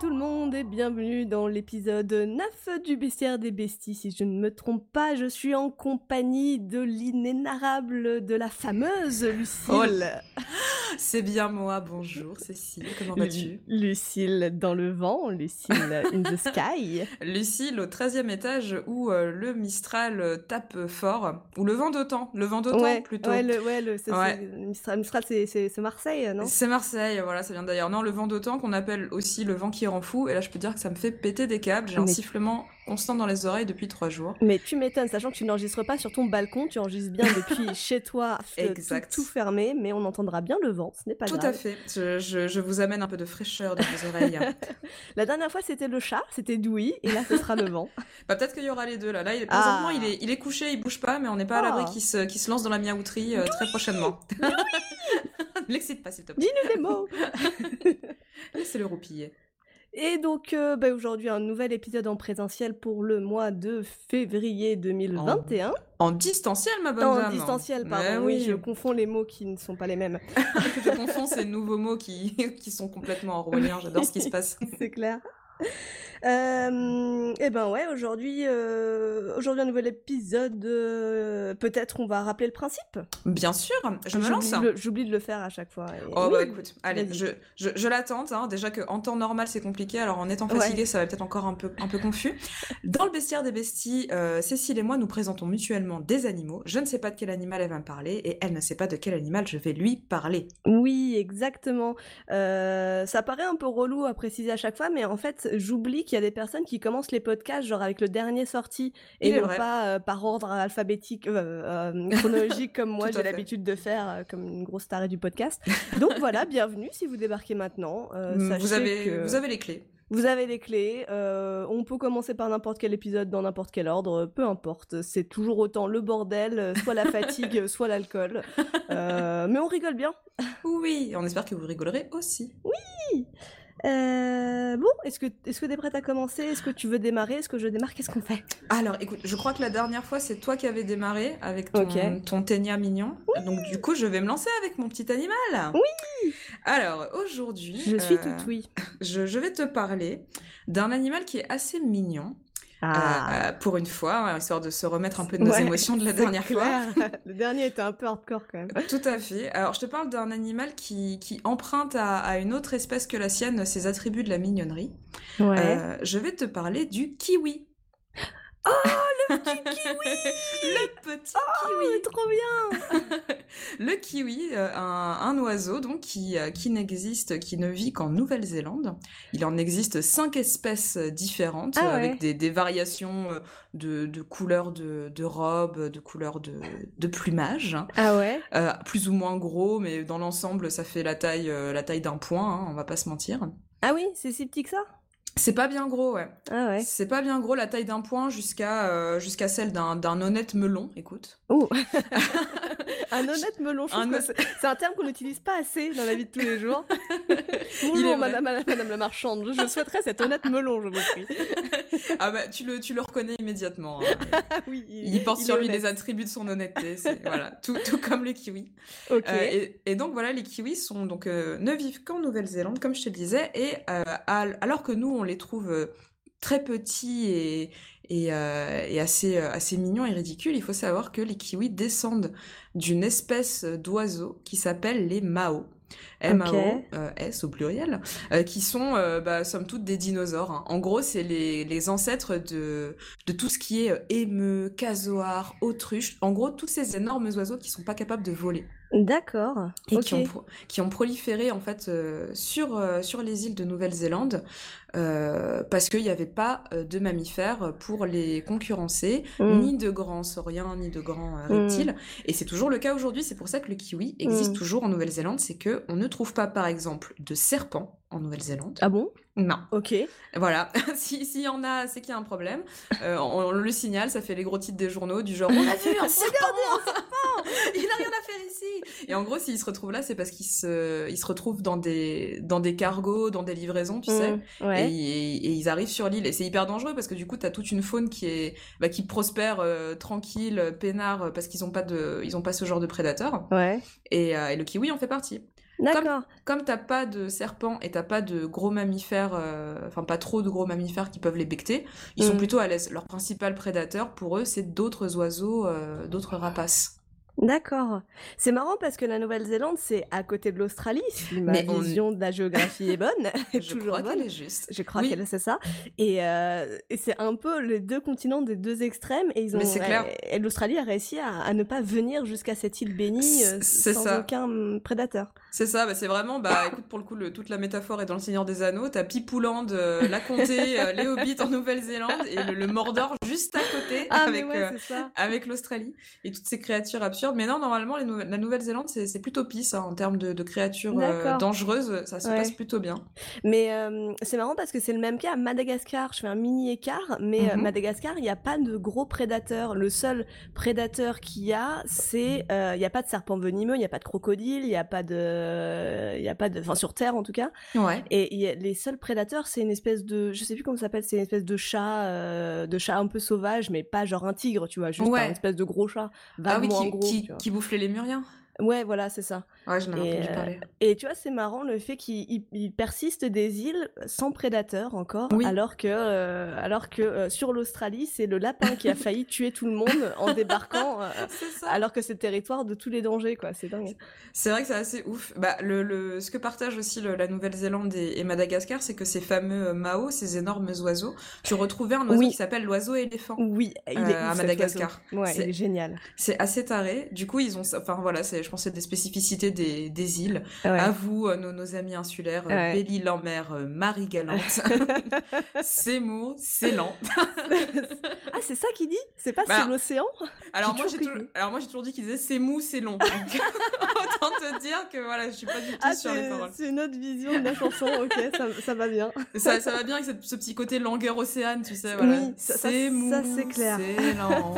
tout le monde et bienvenue dans l'épisode 9 du Bestiaire des Besties. Si je ne me trompe pas, je suis en compagnie de l'inénarrable, de la fameuse Lucille. Oh C'est bien moi, bonjour Cécile, comment vas-tu? Lucille dans le vent, Lucille in the sky. Lucille au 13e étage où euh, le Mistral tape fort, ou le vent d'autant, le vent d'autant plutôt. Ouais, le, ouais, le, Mistral, Mistral c'est Marseille, non? C'est Marseille, voilà, ça vient d'ailleurs. Non, le vent d'autant qu'on appelle aussi le vent qui rend fou, et là je peux dire que ça me fait péter des câbles, j'ai un sifflement constant dans les oreilles depuis trois jours. Mais tu m'étonnes, sachant que tu n'enregistres pas sur ton balcon, tu enregistres bien depuis chez toi, exact. Tout, fermé, mais on entendra bien le vent, ce n'est pas tout grave. Tout à fait, je, vous amène un peu de fraîcheur dans vos oreilles. la dernière fois c'était le chat, c'était Doui, et là ce sera le vent. Bah, Peut-être qu'il y aura les deux là. Là, il présentement, il, est, il est couché, il bouge pas, mais on n'est pas à l'abri ah. qu'il se, se, lance dans la miaouterie euh, très prochainement. L'excite pas, s'il te plaît. Dis-nous des mots Laissez-le roupiller. Et donc euh, bah, aujourd'hui un nouvel épisode en présentiel pour le mois de février 2021. En, distanciel ma bonne dame. En distanciel pardon. Oui. je confonds les mots qui ne sont pas les mêmes. je confonds ces nouveaux mots qui, qui sont complètement orwelliens. J'adore ce qui se passe. C'est clair. Euh, et eh ben ouais, aujourd'hui, euh, aujourd'hui un nouvel épisode. Euh, peut-être on va rappeler le principe. Bien sûr, je me lance. J'oublie de le faire à chaque fois. oh bah écoute, allez, je, je, je l'attente. Hein. Déjà que en temps normal c'est compliqué, alors en étant fatigué ça va peut-être encore un peu, un peu confus. Dans le bestiaire des besties, Cécile et moi nous présentons mutuellement des animaux. Je ne sais pas de quel animal elle va me parler et elle ne sait pas de quel animal je vais lui parler. Oui, exactement. ça paraît un peu relou à préciser à chaque fois, mais en fait j'oublie qu'il y a des personnes qui commencent les podcasts genre avec le dernier sorti et non pas euh, par ordre alphabétique euh, euh, chronologique comme moi j'ai l'habitude de faire comme une grosse tarée du podcast. Donc voilà, bienvenue si vous débarquez maintenant. Mm, vous avez vous avez les clés. Vous avez les clés. on peut commencer par n'importe quel épisode dans n'importe quel ordre, peu importe. C'est toujours autant le bordel, soit la fatigue, soit l'alcool. mais on rigole bien. Oui, on espère que vous rigolerez aussi. Oui. Euh, bon, est-ce que est-ce que t'es prête à commencer? Est-ce que tu veux démarrer? Est-ce que je démarre? Qu'est-ce qu'on fait? Alors, écoute, je crois que la dernière fois c'est toi qui avais démarré avec ton, ton ténia mignon. Donc du coup, je vais me lancer avec mon petit animal. Oui. Alors aujourd'hui, je suis euh, tout oui. Je, je vais te parler d'un animal qui est assez mignon. Ah. Euh, pour une fois, hein, histoire de se remettre un peu de nos émotions de la dernière fois. Le dernier était un peu hardcore quand même. Tout à fait. Alors, je te parle d'un animal qui, qui emprunte à, une autre espèce que la sienne ses attributs de la mignonnerie. Ouais. Euh, je vais te parler du kiwi. Oh, le petit kiwi Le petit oh, kiwi trop bien Le kiwi, euh, un, oiseau donc qui, euh, qui n'existe, qui ne vit qu'en Nouvelle-Zélande. Il en existe cinq espèces différentes, ah avec des, des, variations euh, de, de couleurs de, de robes, de couleurs de, de plumage. Ah ouais Plus ou moins gros, mais dans l'ensemble, ça fait la taille, la taille d'un point, hein, on va pas se mentir. Ah oui, c'est si petit que ça? C'est pas bien gros, ouais. Ah ouais. C'est pas bien gros, la taille d'un point jusqu'à euh, jusqu'à celle d'un honnête melon, écoute. Oh Un honnête melon, c'est un terme qu'on n'utilise pas assez dans la vie de tous les jours. Bonjour, madame, madame, la marchande, je souhaiterais cet honnête melon, je vous prie. ah bah, tu le, tu le reconnais immédiatement. Hein. oui, il, porte sur lui les attributs de son honnêteté, voilà, tout, tout comme les kiwis. Euh, et, et, donc voilà, les kiwis sont donc euh, ne vivent qu'en Nouvelle-Zélande, comme je te le disais, et alors que nous, on les trouve euh, très petits et, et, euh, assez, euh, assez mignons et ridicules, il faut savoir que les kiwis descendent d'une espèce d'oiseaux qui s'appelle les mao. M-A-O-S au pluriel, qui sont, bah, somme toute, des dinosaures. Hein. En gros, c'est les, les, ancêtres de, de tout ce qui est émeu, casoar, autruche. En gros, tous ces énormes oiseaux qui sont pas capables de voler. D'accord. Et qui, ont qui, ont proliféré en fait sur, sur les îles de Nouvelle-Zélande euh, parce qu'il n'y avait pas euh, de mammifères pour les concurrencer, mm. ni de grands sauriens, ni de grands euh, reptiles. Mm. Et c'est toujours le cas aujourd'hui. C'est pour ça que le kiwi existe mm. toujours en Nouvelle-Zélande. C'est que on ne trouve pas, par exemple, de serpents en Nouvelle-Zélande. Ah bon? Non. Ok. Voilà. S'il y en a, c'est qu'il y a un problème. on, le signale, ça fait les gros titres des journaux du genre on a vu un serpent, un serpent Il n'a rien à faire ici. Et en gros, s'il se retrouve là, c'est parce qu'il se, il se retrouve dans des, dans des cargos, dans des livraisons, tu sais. Ouais et, ils arrivent sur l'île. Et c'est hyper dangereux parce que du coup, tu as toute une faune qui, est, bah, qui prospère tranquille, peinard, parce qu'ils n'ont pas, de, ils ont pas ce genre de prédateurs. Ouais. Et, et le kiwi en fait partie. D'accord. Comme, t'as pas de serpents et t'as pas de gros mammifères, euh, enfin pas trop de gros mammifères qui peuvent les becter, ils sont mm. plutôt à l'aise. Leur principal prédateur pour eux, c'est d'autres oiseaux, euh, d'autres rapaces. D'accord. C'est marrant parce que la Nouvelle-Zélande, c'est à côté de l'Australie, si ma vision de la géographie est bonne. Je crois qu'elle est juste. Je crois qu'elle c'est ça. Euh, et, c'est un peu les deux continents des deux extrêmes. Et ils ont. Et, l'Australie a réussi à, ne pas venir jusqu'à cette île bénie euh, sans aucun prédateur. C'est ça. Bah, c'est vraiment. Bah, écoute, pour le coup, toute la métaphore est dans le Seigneur des Anneaux. T'as Pipouland, euh, la Comté, les Hobbits en Nouvelle-Zélande et le, Mordor juste à côté ah, avec avec l'Australie et toutes ces créatures absurdes mais non, normalement, la Nouvelle-Zélande, c'est plutôt pisse hein, en termes de, créatures euh, dangereuses. Ça se passe plutôt bien. Mais euh, c'est marrant parce que c'est le même cas à Madagascar. Je fais un mini écart, mais mhm. Madagascar, il n'y a pas de gros prédateurs. Le seul prédateur qu'il y a, c'est. Il n'y a pas de serpent venimeux, il n'y a pas de crocodile, il n'y a pas de. Il y a pas de. Enfin, sur Terre en tout cas. Ouais. Et les seuls prédateurs, c'est une espèce de. Je sais plus comment ça s'appelle, c'est une espèce de chat, de chat un peu sauvage, mais pas genre un tigre, tu vois, juste une espèce de gros chat, ah oui, qui, gros qui, bouffe les lémuriens. Ouais, voilà, c'est ça. Ouais, je et, entendu parler. et tu vois, c'est marrant le fait qu'il persiste des îles sans prédateurs encore, alors que, euh, alors que euh, sur l'Australie, c'est le lapin qui a failli tuer tout le monde en débarquant, euh, alors que c'est le territoire de tous les dangers, quoi. C'est dingue. C'est vrai que c'est assez ouf. Bah, le, le, ce que partage aussi la Nouvelle-Zélande et, Madagascar, c'est que ces fameux Mao, ces énormes oiseaux, tu retrouvais un oiseau qui s'appelle l'oiseau éléphant. Oui, il est à Madagascar. Ouais, il est génial. C'est assez taré. Du coup, ils ont, enfin voilà, c'est je pense des spécificités des, des îles. À vous, euh, nos, nos, amis insulaires, ouais. Belle-Île-en-Mer, euh, Marie-Galante. c'est mou, c'est lent. ah, c'est ça qu'il dit? C'est pas bah, c'est l'océan? alors, moi, toujours... alors moi, j'ai toujours dit qu'il disait c'est mou, c'est long. autant te dire que voilà, je suis pas du tout ah, sur les paroles. C'est une autre vision de la chanson, ok, ça, ça va bien. ça, ça va bien avec ce, petit côté langueur océane, tu sais, voilà. Oui, c'est mou, c'est clair. C'est lent.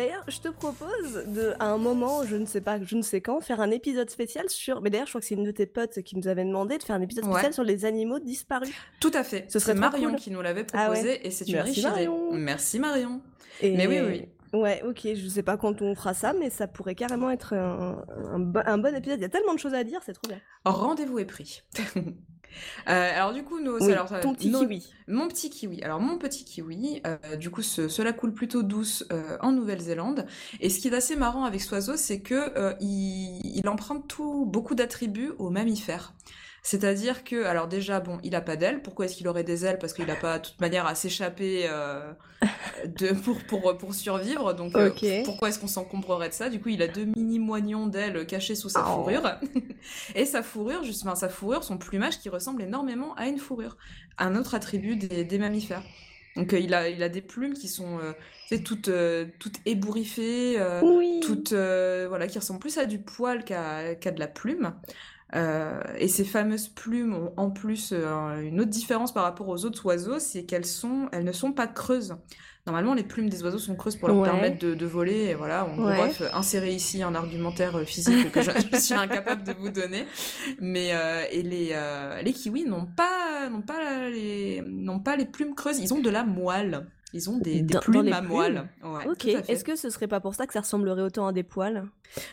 D'ailleurs, je te propose de, à un moment, je ne sais pas, je ne sais quand, faire un épisode spécial sur. Mais d'ailleurs, je crois que c'est une de tes potes qui nous avait demandé de faire un épisode spécial sur les animaux disparus. Tout à fait. Ce serait Marion qui nous l'avait ah proposé et c'est une riche Marion. Merci Marion. Mais oui, oui. Ouais, ok, je sais pas quand on fera ça, mais ça pourrait carrément être un, un bon épisode. Il y a tellement de choses à dire, c'est trop bien. Rendez-vous est pris. Euh, alors du coup, nos, ton petit kiwi. Mon petit kiwi. Alors mon petit kiwi, euh, du coup, cela coule plutôt douce euh, en Nouvelle-Zélande. Et ce qui est assez marrant avec ce oiseau, c'est que il, il, emprunte tout, beaucoup d'attributs aux mammifères. C'est-à-dire que, alors déjà, bon, il a pas d'ailes. Pourquoi est-ce qu'il aurait des ailes? Parce qu'il n'a pas, de toute manière, à s'échapper euh, de pour, pour, pour survivre. Donc, euh, pourquoi est-ce qu'on s'encombrerait de ça? Du coup, il a deux mini moignons d'ailes cachés sous sa oh. fourrure. Et sa fourrure, justement, sa fourrure, son plumage qui ressemble énormément à une fourrure. Un autre attribut des, des mammifères. Donc, euh, il, a, il a des plumes qui sont toutes, toutes ébouriffées, toutes, voilà, qui ressemblent plus à du poil qu'à qu'à de la plume. Euh, et ces fameuses plumes ont en plus euh, une autre différence par rapport aux autres oiseaux, c'est qu'elles sont, elles ne sont pas creuses. Normalement, les plumes des oiseaux sont creuses pour leur permettre de, voler. Et voilà, on ouais. bref, insérer ici un argumentaire euh, physique que je, suis incapable de vous donner. Mais et les les kiwis n'ont pas n'ont pas les n'ont pas les plumes creuses. Ils ont de la moelle. Ils ont des, plumes à moelle. ok. Est-ce que ce serait pas pour ça que ça ressemblerait autant à des poils?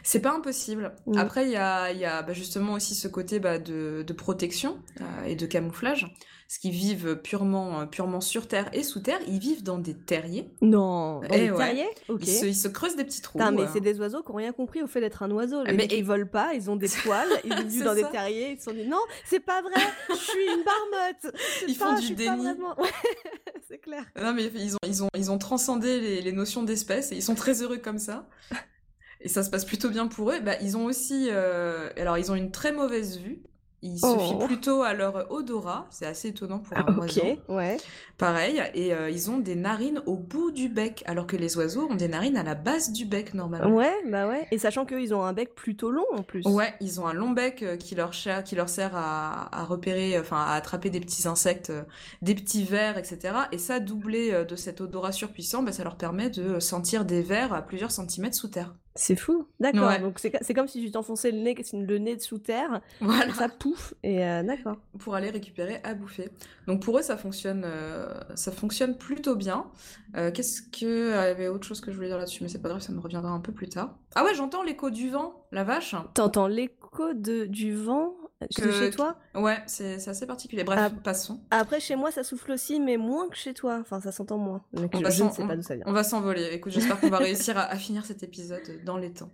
C'est pas impossible. Mm. Après, il y a, y a bah, justement aussi ce côté bah, de, de, protection euh, et de camouflage ce qu'ils vivent purement, euh, purement sur Terre et sous Terre, ils vivent dans des terriers. Non, dans des terriers ils, se, creusent des petits trous. Non, mais c'est des oiseaux qui n'ont rien compris au fait d'être un oiseau. Les mais ils volent pas, ils ont des poils, ils vivent dans des terriers, ils se sont dit non, c'est pas vrai, je suis une marmotte. Ils font du déni. c'est clair. Non, mais ils ont, ils ont, ils ont transcendé les, les notions d'espèce et ils sont très heureux comme ça. et ça se passe plutôt bien pour eux. Bah, ils ont aussi, euh... alors ils ont une très mauvaise vue Ils se fient oh. plutôt à leur odorat, c'est assez étonnant pour un ah, oiseau. ouais. Pareil, et euh, ils ont des narines au bout du bec, alors que les oiseaux ont des narines à la base du bec normalement. Ouais, bah ouais. Et sachant qu'ils ont un bec plutôt long en plus. Ouais, ils ont un long bec euh, qui leur, qui leur sert à, repérer, enfin à attraper des petits insectes, euh, des petits vers, etc. Et ça, doublé de cet odorat surpuissant, bah, ça leur permet de sentir des vers à plusieurs centimètres sous terre. C'est fou, d'accord. Donc c'est comme si tu t'enfonçais le nez, le nez sous terre, voilà. ça pouffe et euh, d'accord. Pour aller récupérer à bouffer. Donc pour eux ça fonctionne, euh, ça fonctionne plutôt bien. Euh, qu'est-ce que il y avait autre chose que je voulais dire là-dessus, mais c'est pas grave, ça me reviendra un peu plus tard. Ah ouais, j'entends l'écho du vent, la vache. T'entends l'écho du vent que... chez toi? Ouais, c'est assez particulier. Bref, passons. Après, chez moi, ça souffle aussi, mais moins que chez toi. Enfin, ça s'entend moins. on je, ne sais pas d'où ça vient. On va s'envoler. Écoute, j'espère qu'on va réussir à, finir cet épisode dans les temps.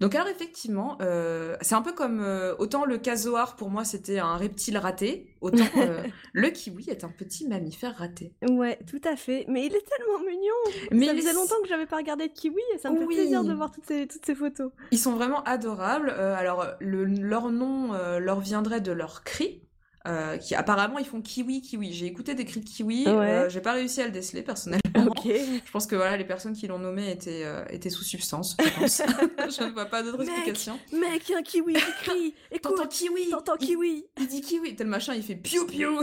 Donc alors effectivement, euh, c'est un peu comme euh, autant le casoar pour moi c'était un reptile raté, autant euh, le kiwi est un petit mammifère raté. Ouais, tout à fait. Mais il est tellement mignon. Mais ça faisait longtemps que j'avais pas regardé de kiwi et ça me fait plaisir de voir toutes ces, toutes ces photos. Ils sont vraiment adorables. alors le, leur nom leur viendrait de leur cri. Euh, qui apparemment ils font kiwi kiwi. J'ai écouté des cris de kiwi, euh, j'ai pas réussi à le déceler personnellement. Je pense que voilà les personnes qui l'ont nommé étaient euh, étaient sous substance. Je, je ne vois pas d'autre explication. Mec, un kiwi qui crie. Écoute, t'entends kiwi. T'entends kiwi. Il, dit kiwi. Tel machin, il fait piou piou.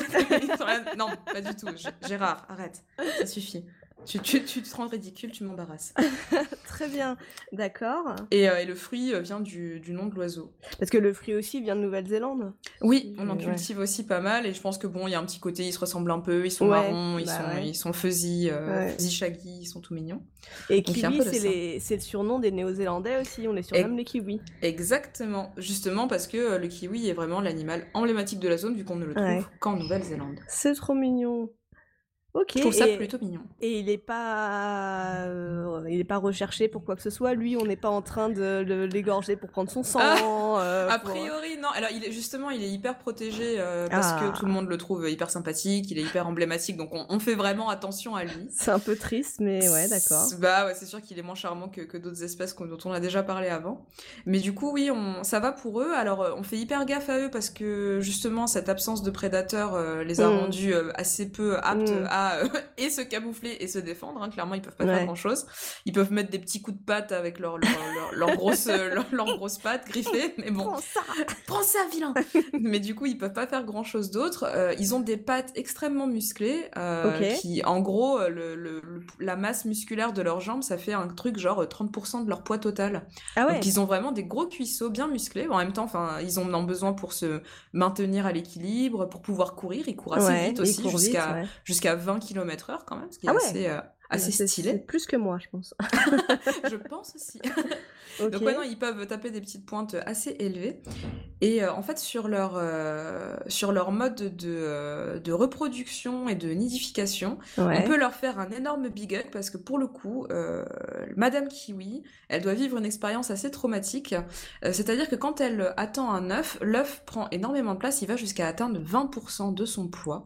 non, pas du tout. Gérard, arrête. Ça suffit. Tu, tu, tu, te rends ridicule, tu m'embarrasses. Très bien, d'accord. Et, euh, et, le fruit euh, vient du, du nom de l'oiseau. Parce que le fruit aussi vient de Nouvelle-Zélande. Oui, on en cultive aussi pas mal et je pense que bon, il y a un petit côté, ils se ressemblent un peu, ils sont marrons, ils, bah sont, ils sont fuzzy, euh, fuzzy shaggy, ils sont tout mignons. Et kiwi, c'est le surnom des Néo-Zélandais aussi, on les surnomme les kiwis. Exactement, justement parce que le kiwi est vraiment l'animal emblématique de la zone vu qu'on ne le trouve qu'en Nouvelle-Zélande. C'est trop mignon. Ok. Je trouve ça plutôt mignon. Et il n'est pas, euh, il est pas recherché pour quoi que ce soit. Lui, on n'est pas en train de, l'égorger pour prendre son sang. Ah, euh, a priori, non. Alors, il est justement, il est hyper protégé euh, parce que ah. tout le monde le trouve hyper sympathique. Il est hyper emblématique, donc on, fait vraiment attention à lui. C'est un peu triste, mais ouais, d'accord. Bah ouais, c'est sûr qu'il est moins charmant que, que d'autres espèces dont on a déjà parlé avant. Mais du coup, oui, on, ça va pour eux. Alors, on fait hyper gaffe à eux parce que justement, cette absence de prédateurs les a mm. rendus assez peu aptes mm. à et se camoufler et se défendre. Hein. Clairement, ils peuvent pas faire grand chose. Ils peuvent mettre des petits coups de patte avec leurs leur, leur, leur grosses leur, grosses pattes griffées, mais bon. Prends ça, prends ça, vilain. mais du coup, ils peuvent pas faire grand chose d'autre. Euh, ils ont des pattes extrêmement musclées, euh, qui, en gros, le, le, la masse musculaire de leurs jambes, ça fait un truc genre 30% de leur poids total. Ah ouais. Donc ils ont vraiment des gros cuisseaux bien musclés. En même temps, enfin, ils en ont besoin pour se maintenir à l'équilibre, pour pouvoir courir. Ils courent assez vite aussi, jusqu'à jusqu'à 20 km heure quand même, ce qui est ah assez, euh, assez stylé. plus que moi, je pense. je pense aussi. Donc ouais, non, ils peuvent taper des petites pointes assez élevées. Et euh, en fait, sur leur, euh, sur leur mode de, euh, de reproduction et de nidification, on peut leur faire un énorme big up parce que pour le coup, Madame Kiwi, elle doit vivre une expérience assez traumatique. C'est-à-dire que quand elle attend un œuf, l'œuf prend énormément de place, il va jusqu'à atteindre 20% de son poids.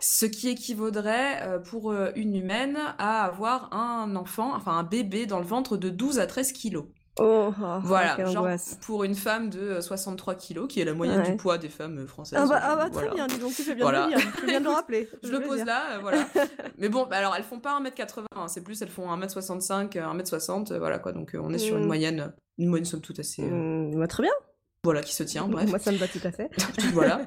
Ce qui équivaudrait pour une humaine à avoir un enfant, enfin un bébé dans le ventre de 12 à 13 kilos. Oh, oh, voilà, genre pour une femme de 63 kilos, qui est la moyenne du poids des femmes françaises. Ah bah, ah bah très bien, dis donc, tu fais bien de le dire, tu viens de le rappeler. je le pose là, euh, voilà. Mais bon, bah, alors elles font pas 1m80, hein, c'est plus, elles font 1m65, 1m60, euh, voilà quoi, donc euh, on est sur une hmm. moyenne, une moyenne somme toute assez... Hmm, bah, très bien. Voilà, qui se tient, bref. Moi ça me va tout à fait. voilà.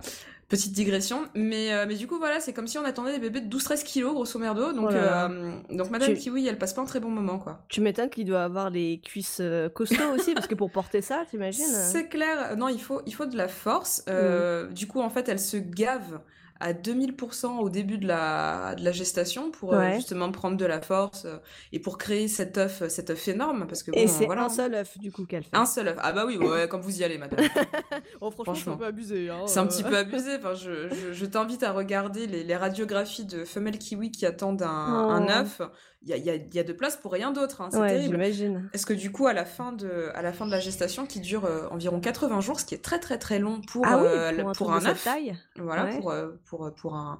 Petite digression, mais, euh, mais du coup voilà, c'est comme si on attendait des bébés de 12-13 kilos grosso merdo, donc, euh, donc Madame Kiwi elle passe pas un très bon moment quoi. Tu m'étonnes qu'il doit avoir les cuisses euh, costauds aussi, parce que pour porter ça, t'imagines C'est clair, non il faut, il faut de la force, mm. du coup en fait elle se gave à 2000% au début de la, de la gestation pour euh, justement prendre de la force euh, et pour créer cet œuf, cet œuf énorme. Parce que, et c'est un seul œuf du coup qu'elle fait. Un seul œuf. Ah bah oui, ouais, comme vous y allez, madame. oh, franchement, c'est un peu abusé. Hein, c'est un petit peu abusé. Enfin, je, je, t'invite à regarder les, les, radiographies de femelles kiwi qui attendent un, un oh. œuf il y a, y a, de place pour rien d'autre. Hein, c'est ouais, j'imagine. Est-ce que du coup, à la fin de, à la, fin de la gestation, qui dure euh, environ 80 jours, ce qui est très très très long pour, ah oui, euh, pour, un, œuf, taille. voilà, pour, euh, pour, pour un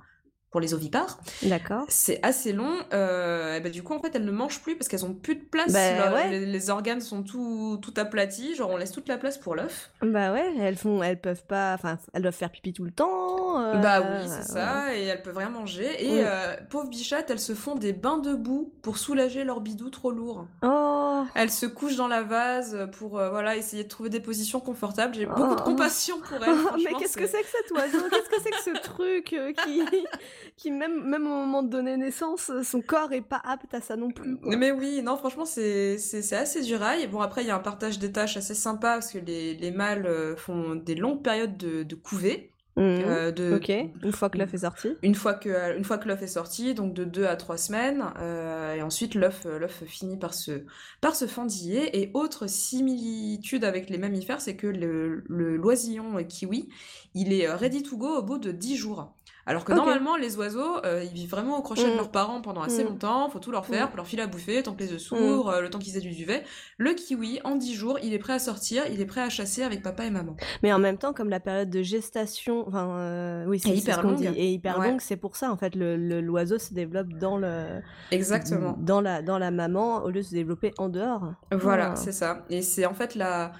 pour les ovipares. D'accord. C'est assez long. Euh, et bah, du coup, en fait, elles ne mangent plus parce qu'elles ont plus de place. Bah, les, organes sont tout, tout aplatis. Genre, on laisse toute la place pour l'œuf. Bah ouais, elles font, elles peuvent pas, enfin, elles doivent faire pipi tout le temps. Euh, bah oui, c'est ça. Et elles peuvent rien manger. Et euh, pauvres bichattes, elles se font des bains de boue pour soulager leur bidou trop lourd. Oh. Elles se couchent dans la vase pour, voilà, essayer de trouver des positions confortables. J'ai beaucoup de oh. compassion pour elles. Mais qu'est-ce que c'est que cet oiseau? Qu'est-ce que c'est que ce truc qui qui même, même au moment de donner naissance, son corps est pas apte à ça non plus. Mais oui, non, franchement, c'est assez du rail. Bon, après, il y a un partage des tâches assez sympa parce que les, les mâles euh, font des longues périodes de, de couvée. Mmh. Euh, de... Ok, une fois que l'œuf est sorti. Une fois que, euh, une fois que l'œuf est sorti, donc de 2 à 3 semaines, et ensuite l'œuf, l'œuf finit par se, par se fendiller. Et autre similitude avec les mammifères, c'est que le, le loisillon kiwi, il est ready to go au bout de 10 jours. Alors que normalement, les oiseaux, euh, ils vivent vraiment au crochet de mm. leurs parents pendant assez mm. longtemps, faut tout leur faire, mm. pour leur filer à bouffer, tant que les œufs s'ouvrent, euh, le temps qu'ils aient du duvet. Le kiwi, en 10 jours, il est prêt à sortir, il est prêt à chasser avec papa et maman. Mais en même temps, comme la période de gestation, enfin, euh, oui, c'est hyper longue. et hyper longue, c'est pour ça, en fait, l'oiseau se développe dans le. Exactement. Dans la, dans la maman, au lieu de se développer en dehors. Voilà, c'est ça. Et c'est en fait la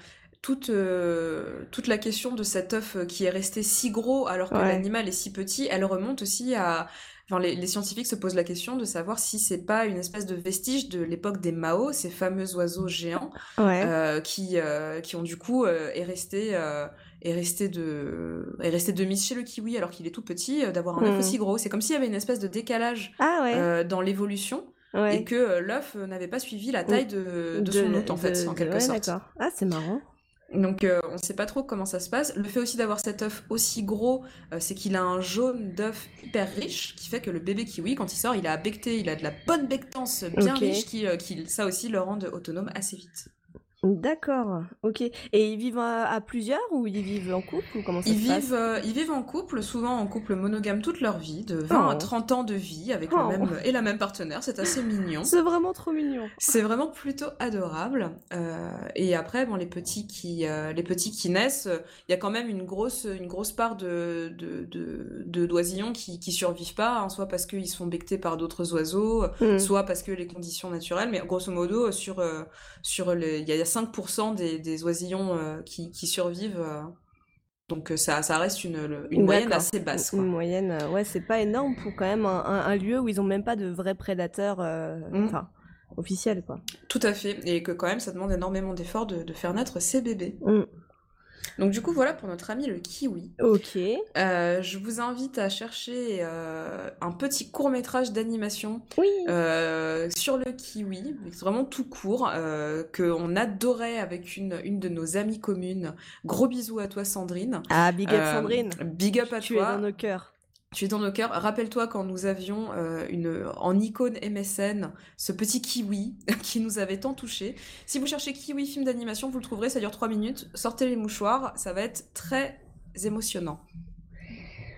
toute, euh, toute la question de cet œuf qui est resté si gros alors que l'animal est si petit, elle remonte aussi à... Enfin, les, scientifiques se posent la question de savoir si c'est pas une espèce de vestige de l'époque des Mao, ces fameux oiseaux géants euh, qui, euh, qui ont du coup est resté est resté de est resté de mise chez le kiwi alors qu'il est tout petit d'avoir un œuf hmm. aussi gros. C'est comme s'il y avait une espèce de décalage ah dans l'évolution. Et que l'œuf n'avait pas suivi la taille de, de, son hôte, en fait, en quelque sorte. Ah, c'est marrant. Donc euh, on ne sait pas trop comment ça se passe. Le fait aussi d'avoir cet œuf aussi gros, euh, c'est qu'il a un jaune d'œuf hyper riche, qui fait que le bébé kiwi, quand il sort, il a becté, il a de la bonne bectance bien riche, qui, euh, qui, ça aussi le rend autonome assez vite. D'accord, ok. Et ils vivent à, plusieurs ou ils vivent en couple ou comment ça ils se vivent, passe euh, Ils vivent en couple, souvent en couple monogame toute leur vie, de 20 à 30 ans de vie avec le oh. même et la même partenaire. C'est assez mignon. C'est vraiment trop mignon. C'est vraiment plutôt adorable. Euh, et après, bon, les petits qui, euh, les petits qui naissent, il y a quand même une grosse, une grosse part de, de, de, d'oisillons qui, qui survivent pas, hein, soit parce qu'ils sont bectés par d'autres oiseaux, hmm. soit parce que les conditions naturelles. Mais grosso modo, sur, sur les, il y a 5% des, des, oisillons euh, qui, qui, survivent. Euh. donc euh, ça, ça reste une, une moyenne assez basse. Une moyenne, ouais, c'est pas énorme pour quand même un, lieu où ils ont même pas de vrais prédateurs mmh. enfin, officiels. Quoi. Tout à fait, et que quand même ça demande énormément d'efforts de, de, faire naître ces bébés. Mmh. Donc du coup voilà pour notre ami le kiwi. Ok. Euh, je vous invite à chercher euh, un petit court métrage d'animation oui. euh, sur le kiwi, c'est vraiment tout court, qu'on adorait avec une, une de nos amies communes. Gros bisous à toi Sandrine. Ah big up Sandrine. Big up à tu toi. Tu es dans nos cœurs. Tu es dans nos cœurs. Rappelle-toi quand nous avions euh, une, en icône MSN ce petit kiwi qui nous avait tant touché. Si vous cherchez kiwi film d'animation, vous le trouverez, ça dure 3 minutes. Sortez les mouchoirs, ça va être très émotionnant.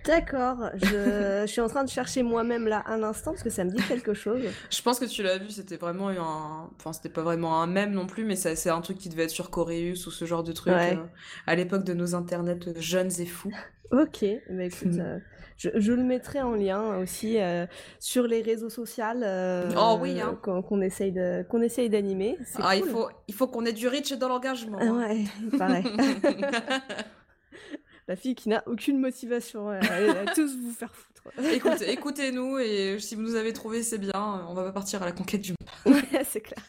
D'accord, je... suis en train de chercher moi-même là un instant parce que ça me dit quelque chose. Je pense que tu l'as vu, c'était vraiment un. Enfin, c'était pas vraiment un mème non plus, mais c'est un truc qui devait être sur Coréus ou ce genre de truc euh, à l'époque de nos internets jeunes et fous. Ok, mais écoute, euh, je, le mettrai en lien aussi euh, sur les réseaux sociaux. Euh, oh oui, hein. qu'on essaye de qu'on essaye d'animer. Ah, il faut il faut qu'on ait du reach dans l'engagement. Hein. Ouais, pareil. La fille qui n'a aucune motivation, elle, va tous vous faire foutre. Écoutez, écoutez-nous et si vous nous avez trouvé, c'est bien. On va pas partir à la conquête du monde. ouais, c'est clair.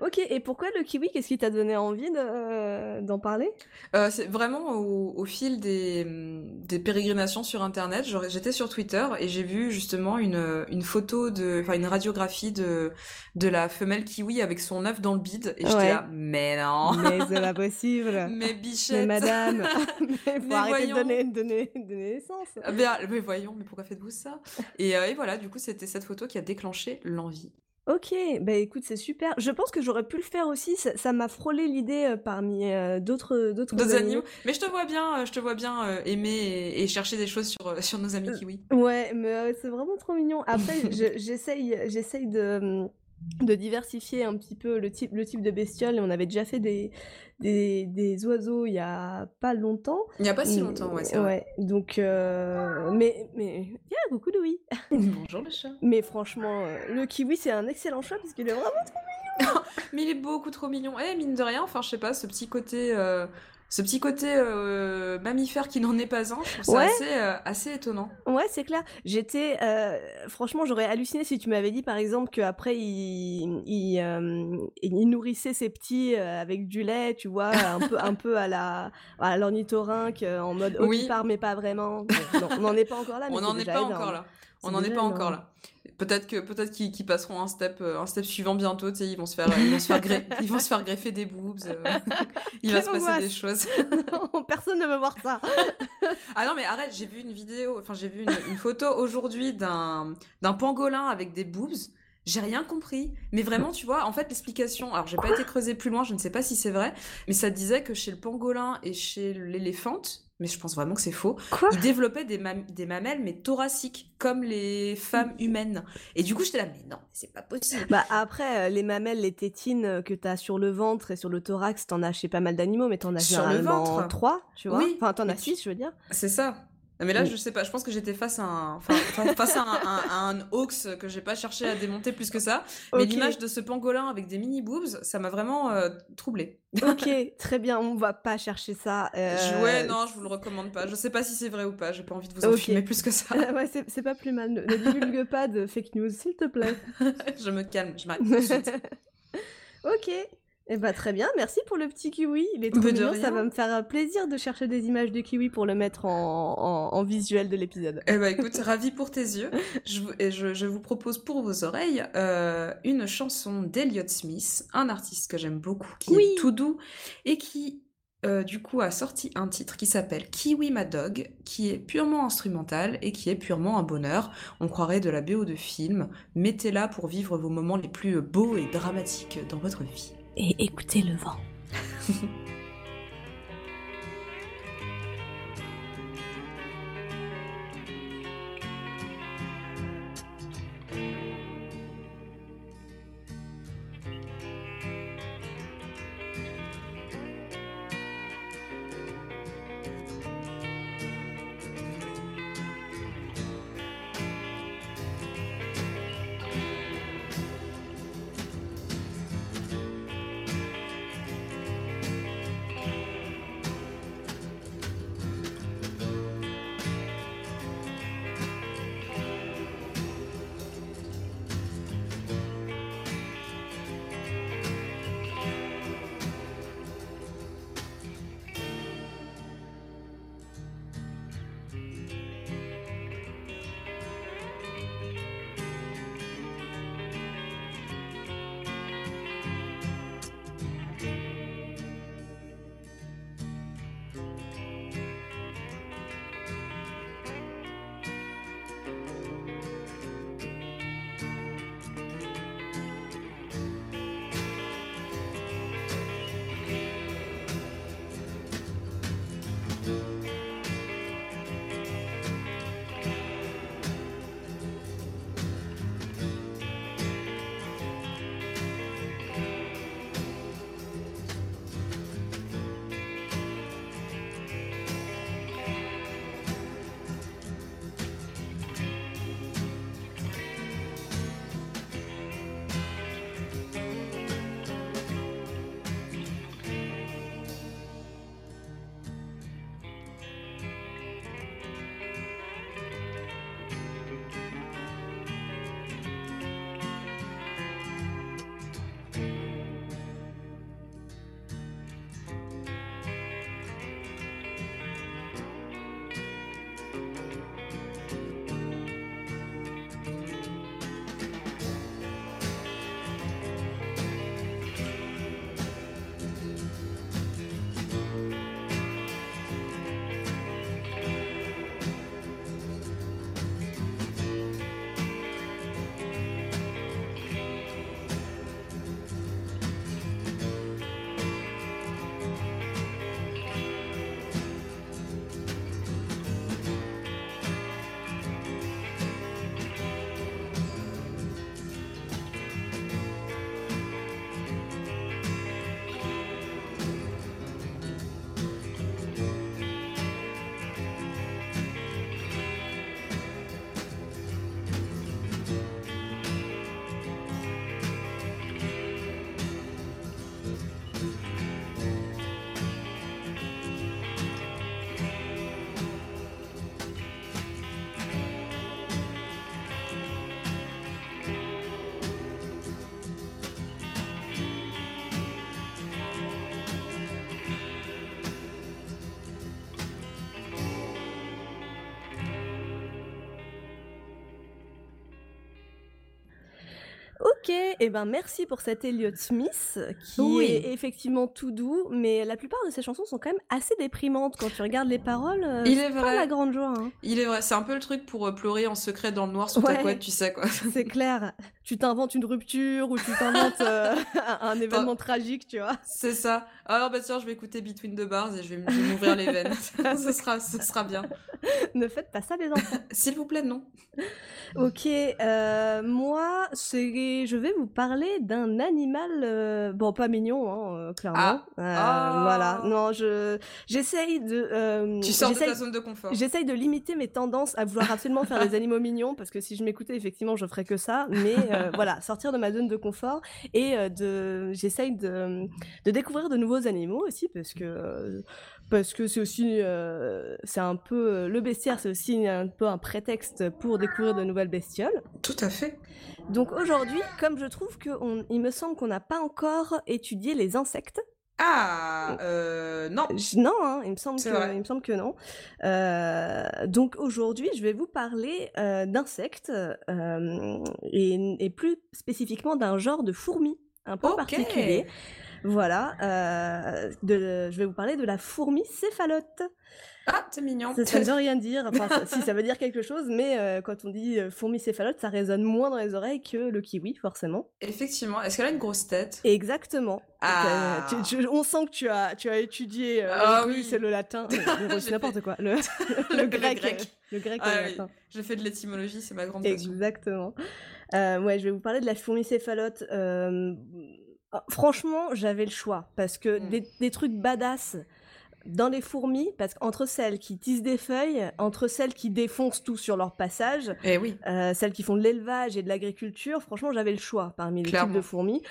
Ok, et pourquoi le kiwi Qu'est-ce qui t'a donné envie euh, d'en parler? Euh, C'est vraiment au, fil des, des, pérégrinations sur Internet. J'étais sur Twitter et j'ai vu justement une, une photo, de, enfin une radiographie de, de la femelle kiwi avec son œuf dans le bide. Et j'étais là, mais non. Mais c'est pas possible. Mais bichette. Mais madame. Mais faut arrêter de donner, donner, donner naissance. Ah, mais, ah, mais, voyons, mais pourquoi faites-vous ça? Et, euh, et voilà, du coup, c'était cette photo qui a déclenché l'envie. Ok, bah écoute, c'est super. Je pense que j'aurais pu le faire aussi. Ça m'a frôlé l'idée euh, parmi euh, d'autres d'autres animaux. Mais je te vois bien, euh, je te vois bien aimer et, chercher des choses sur sur nos amis kiwis. Ouais, mais c'est vraiment trop mignon. Après, j'essaye j'essaye de de diversifier un petit peu le type, le type de bestiole. Et on avait déjà fait des, des, des oiseaux il y a pas longtemps. Il n'y a pas si longtemps, ouais, c'est vrai. Ouais, donc, euh, mais, mais, yeah, coucou Louis. Bonjour le chat. Mais franchement, euh, le kiwi, c'est un excellent choix parce qu'il est vraiment trop. mais il est beaucoup trop mignon. Eh, mine de rien, enfin, je sais pas, ce petit côté. Euh, ce petit côté euh, mammifère qui n'en est pas un, je trouve ça assez, euh, assez, étonnant. Ouais, c'est clair. J'étais, franchement, j'aurais halluciné si tu m'avais dit, par exemple, qu'après il, il, il, nourrissait ses petits avec du lait, tu vois, un peu, un peu à la, à l'ornithorynque, en mode oui. part mais pas vraiment. on n'en est pas encore là. Mais on n'en est pas encore là. On n'en est pas encore là. Peut-être que peut-être qu'ils passeront un step un step suivant bientôt. Tu sais, ils vont se faire ils vont se faire greffer, ils vont se faire greffer des boobs. il va se passer des choses. non, personne ne veut voir ça. ah non mais arrête, j'ai vu une vidéo, enfin j'ai vu une, photo aujourd'hui d'un d'un pangolin avec des boobs. J'ai rien compris. Mais vraiment, tu vois, en fait, l'explication. Alors, j'ai pas été creusée plus loin, je ne sais pas si c'est vrai, mais ça disait que chez le pangolin et chez l'éléphante, mais je pense vraiment que c'est faux. Quoi? Ils développaient des, des, mamelles, mais thoraciques, comme les femmes humaines. Et du coup, j'étais là, mais non, c'est pas possible. Bah après, euh, les mamelles, les tétines que t'as sur le ventre et sur le thorax, t'en as chez pas mal d'animaux, mais t'en as sur généralement le ventre. trois, tu vois? Oui, enfin, t'en as six, je veux dire. C'est ça. Mais là, je sais pas, je pense que j'étais face à un, enfin, face à un, un, hoax que j'ai pas cherché à démonter plus que ça. Mais l'image de ce pangolin avec des mini boobs, ça m'a vraiment euh, troublée. ok, très bien, on va pas chercher ça. Euh... Ouais, non, je vous le recommande pas. Je sais pas si c'est vrai ou pas, j'ai pas envie de vous en okay. plus que ça. ouais, c'est pas plus mal. Ne, divulgue pas de fake news, s'il te plaît. je me calme, je m'arrête ok. Eh bah, très bien, merci pour le petit kiwi. Il est trop mignon, ça va me faire plaisir de chercher des images de kiwi pour le mettre en, en, visuel de l'épisode. Eh bah écoute, ravi pour tes yeux. Je, et je, je, vous propose pour vos oreilles euh, une chanson d'Eliot Smith, un artiste que j'aime beaucoup, qui est tout doux et qui euh, du coup a sorti un titre qui s'appelle Kiwi Mad Dog, qui est purement instrumental et qui est purement un bonheur. On croirait de la BO de film. Mettez-la pour vivre vos moments les plus beaux et dramatiques dans votre vie et écoutez le vent. Ok, et eh ben merci pour cet Elliott Smith qui est effectivement tout doux, mais la plupart de ses chansons sont quand même assez déprimantes quand tu regardes les paroles. Euh, Il est, vrai. Pas la grande joie. Hein. Il est vrai, c'est un peu le truc pour euh, pleurer en secret dans le noir sous ta couette, tu sais quoi. C'est clair. Tu t'inventes une rupture ou tu t'inventes euh, un événement tragique, tu vois. C'est ça. Alors bah tiens, je vais écouter Between the Bars et je vais m'ouvrir les veines. ce sera, ce sera bien. ne faites pas ça, les enfants. S'il vous plaît, non. Ok, euh, moi, je vais vous parler d'un animal, euh, bon, pas mignon, hein, clairement. Ah. ah. Voilà, non, je j'essaye de. tu sors de ta zone de confort. J'essaye de limiter mes tendances à vouloir absolument faire des animaux mignons, parce que si je m'écoutais, effectivement, je ferais que ça. Mais voilà, sortir de ma zone de confort et de, j'essaye de, de découvrir de nouveaux animaux aussi, parce que parce que c'est aussi, euh, c'est un peu euh, le bestiaire, c'est aussi un peu un prétexte pour découvrir de nouvelles bestioles. Tout à fait. Donc aujourd'hui, comme je trouve que, il me semble qu'on n'a pas encore étudié les insectes. Ah euh, non. non, hein, il me semble que, il me semble que non. donc aujourd'hui, je vais vous parler d'insectes et, et, plus spécifiquement d'un genre de fourmis un peu particulier. Voilà, euh, de, je vais vous parler de la fourmi céphalote. Ah, c'est mignon. Ça, ne veut rien dire. Enfin, si, ça veut dire quelque chose, mais euh, quand on dit euh, fourmi céphalote, ça résonne moins dans les oreilles que le kiwi, forcément. Effectivement. Est-ce qu'elle a une grosse tête? Exactement. Ah. on sent que tu as, tu as étudié. ah oui, c'est le latin. c'est n'importe quoi. Le, le, grec. Le grec. Ah, oui. latin. J'ai fait de l'étymologie, c'est ma grande passion. Exactement. ouais, je vais vous parler de la fourmi céphalote. Ah, franchement, j'avais le choix parce que mmh. des, trucs badass dans les fourmis, parce qu'entre celles qui tissent des feuilles, entre celles qui défoncent tout sur leur passage, eh oui. Euh, celles qui font de l'élevage et de l'agriculture, franchement, j'avais le choix parmi les types de fourmis.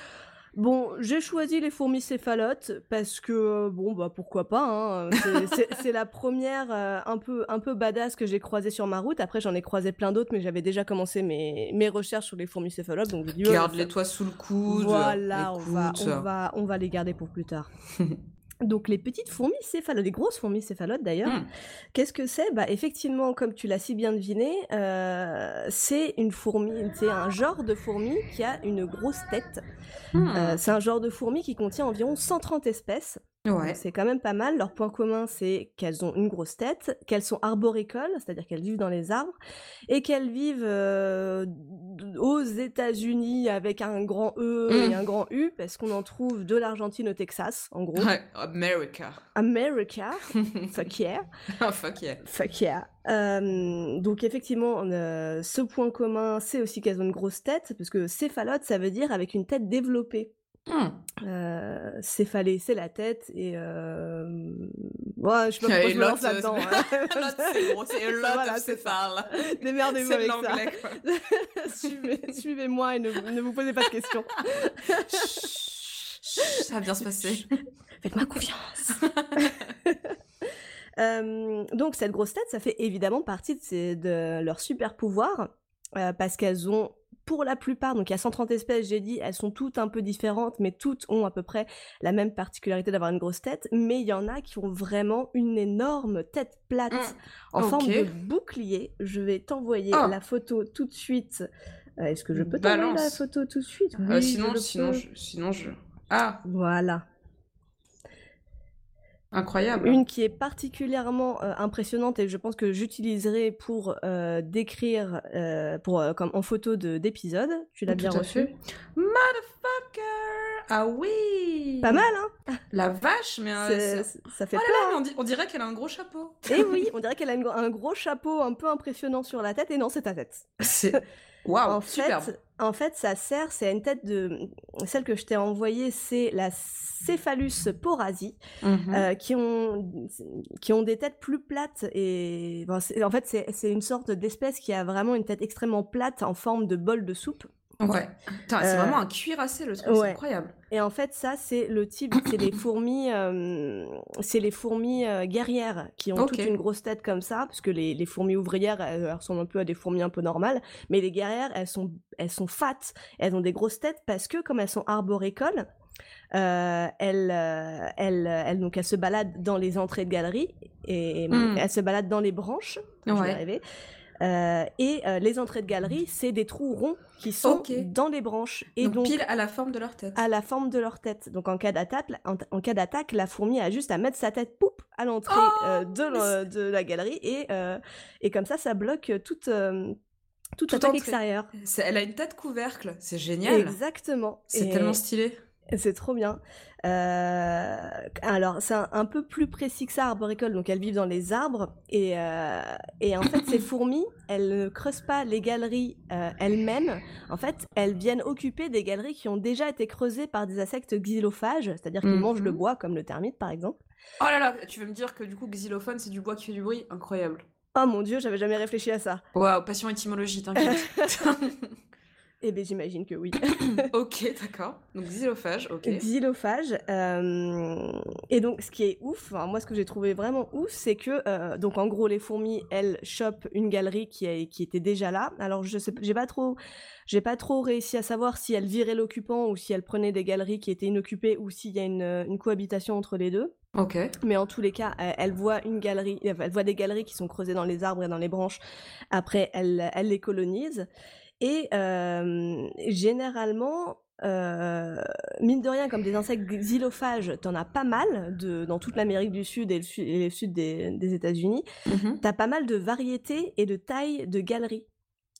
Bon, j'ai choisi les fourmis céphalotes parce que bon bah pourquoi pas. Hein, c'est la première euh, un peu un peu badass que j'ai croisée sur ma route. Après j'en ai croisé plein d'autres, mais j'avais déjà commencé mes, mes recherches sur les fourmis céphalotes. Donc garde-les toi sous le coude. Voilà, on va on va on va les garder pour plus tard. Donc les petites fourmis céphalotes, les grosses fourmis céphalotes d'ailleurs, mmh. qu'est-ce que c'est? Bah effectivement, comme tu l'as si bien deviné, euh, c'est une fourmi, c'est un genre de fourmi qui a une grosse tête. Mmh. Euh, c'est un genre de fourmi qui contient environ 130 espèces. C'est quand même pas mal. Leur point commun, c'est qu'elles ont une grosse tête, qu'elles sont arboricoles, c'est-à-dire qu'elles vivent dans les arbres, et qu'elles vivent euh, aux États-Unis avec un grand E et mmh. un grand U, parce qu'on en trouve de l'Argentine au Texas, en gros. America. America. fuck yeah. Oh, fuck yeah. Fuck yeah. Euh, donc effectivement, ce point commun, c'est aussi qu'elles ont une grosse tête, parce que céphalote, ça veut dire avec une tête développée. Mmh. Euh, céphalée, c'est la tête et euh... ouais, je sais pas pourquoi je me lance là-dedans. Hein. c'est gros, c'est lot céphale. Démerdez-vous avec ça. Suivez, Suivez-moi et ne, ne, vous posez pas de questions. ça va bien se passer. Faites-moi confiance. euh, donc cette grosse tête, ça fait évidemment partie de, ces, de leur super pouvoir euh, parce qu'elles ont pour la plupart, donc il y a 130 espèces, j'ai dit, elles sont toutes un peu différentes, mais toutes ont à peu près la même particularité d'avoir une grosse tête, mais il y en a qui ont vraiment une énorme tête plate mmh. en forme de bouclier. Je vais t'envoyer ah. la photo tout de suite. Euh, est-ce que je peux t'envoyer la photo tout de suite? Euh, Sinon, sinon, sinon je... Ah Voilà. Incroyable. Une qui est particulièrement euh, impressionnante et je pense que j'utiliserai pour euh, décrire, euh, pour, comme en photo d'épisode. Tu l'as bien reçu Motherfucker Ah oui Pas mal, hein La vache, mais ça fait oh on, dirait qu'elle a un gros chapeau. Eh oui, on dirait qu'elle a un gros chapeau un peu impressionnant sur la tête et non, c'est ta tête. C'est Waouh, en Fait, en fait, ça sert, c'est une tête de. Celle que je t'ai envoyée, c'est la Cephalus porasi, mmh euh, qui, ont, qui ont des têtes plus plates. Et en fait, c'est une sorte d'espèce qui a vraiment une tête extrêmement plate en forme de bol de soupe. Ouais, c'est euh, vraiment un cuirassé le truc, c'est incroyable. Et en fait, ça, c'est le type, c'est les fourmis, euh, c'est les fourmis euh, guerrières qui ont toute une grosse tête comme ça, parce que les, les fourmis ouvrières, elles, ressemblent un peu à des fourmis un peu normales, mais les guerrières, elles sont, elles sont fat, elles ont des grosses têtes parce que comme elles sont arboricoles, elles, elles, elles, donc elles se baladent dans les entrées de galeries et mmh. elles se baladent dans les branches. Je vais arriver. et les entrées de galerie, c'est des trous ronds qui sont dans les branches. Et donc, pile à la forme de leur tête. À la forme de leur tête. Donc en cas d'attaque, en, cas d'attaque, la fourmi a juste à mettre sa tête poup, à l'entrée oh, de, de, la galerie et, et comme ça, ça bloque toute toute, attaque extérieure. Elle a une tête couvercle, c'est génial. Exactement. C'est tellement stylé. C'est trop bien. Euh, alors, c'est un, peu plus précis que ça, arboricole. Donc, elles vivent dans les arbres. Et, euh, et en fait, ces fourmis, elles ne creusent pas les galeries euh, elles-mêmes. En fait, elles viennent occuper des galeries qui ont déjà été creusées par des insectes xylophages, c'est-à-dire qu'ils mangent le mhm. bois, comme le termite, par exemple. Oh là là, tu veux me dire que du coup, xylophone, c'est du bois qui fait du bruit? Incroyable. Oh mon dieu, j'avais jamais réfléchi à ça. Waouh, passion étymologie, t'inquiète. Eh bien, j'imagine que oui. ok, d'accord. Donc, xylophage, ok. Xylophage. Euh, et donc, ce qui est ouf, moi, ce que j'ai trouvé vraiment ouf, c'est que, euh, donc, en gros, les fourmis, elles chopent une galerie qui, qui était déjà là. Alors, je sais, j'ai pas trop, j'ai pas trop réussi à savoir si elles viraient l'occupant ou si elles prenaient des galeries qui étaient inoccupées ou s'il y a une, une cohabitation entre les deux. Ok. Mais en tous les cas, elle voit une galerie, elle voit des galeries qui sont creusées dans les arbres et dans les branches. Après, elle, elle les colonise. Et généralement, mine de rien, comme des insectes xylophages, t'en as pas mal de, dans toute l'Amérique du Sud et le, sud des, États-Unis. Mmh T'as pas mal de variétés et de tailles de galeries.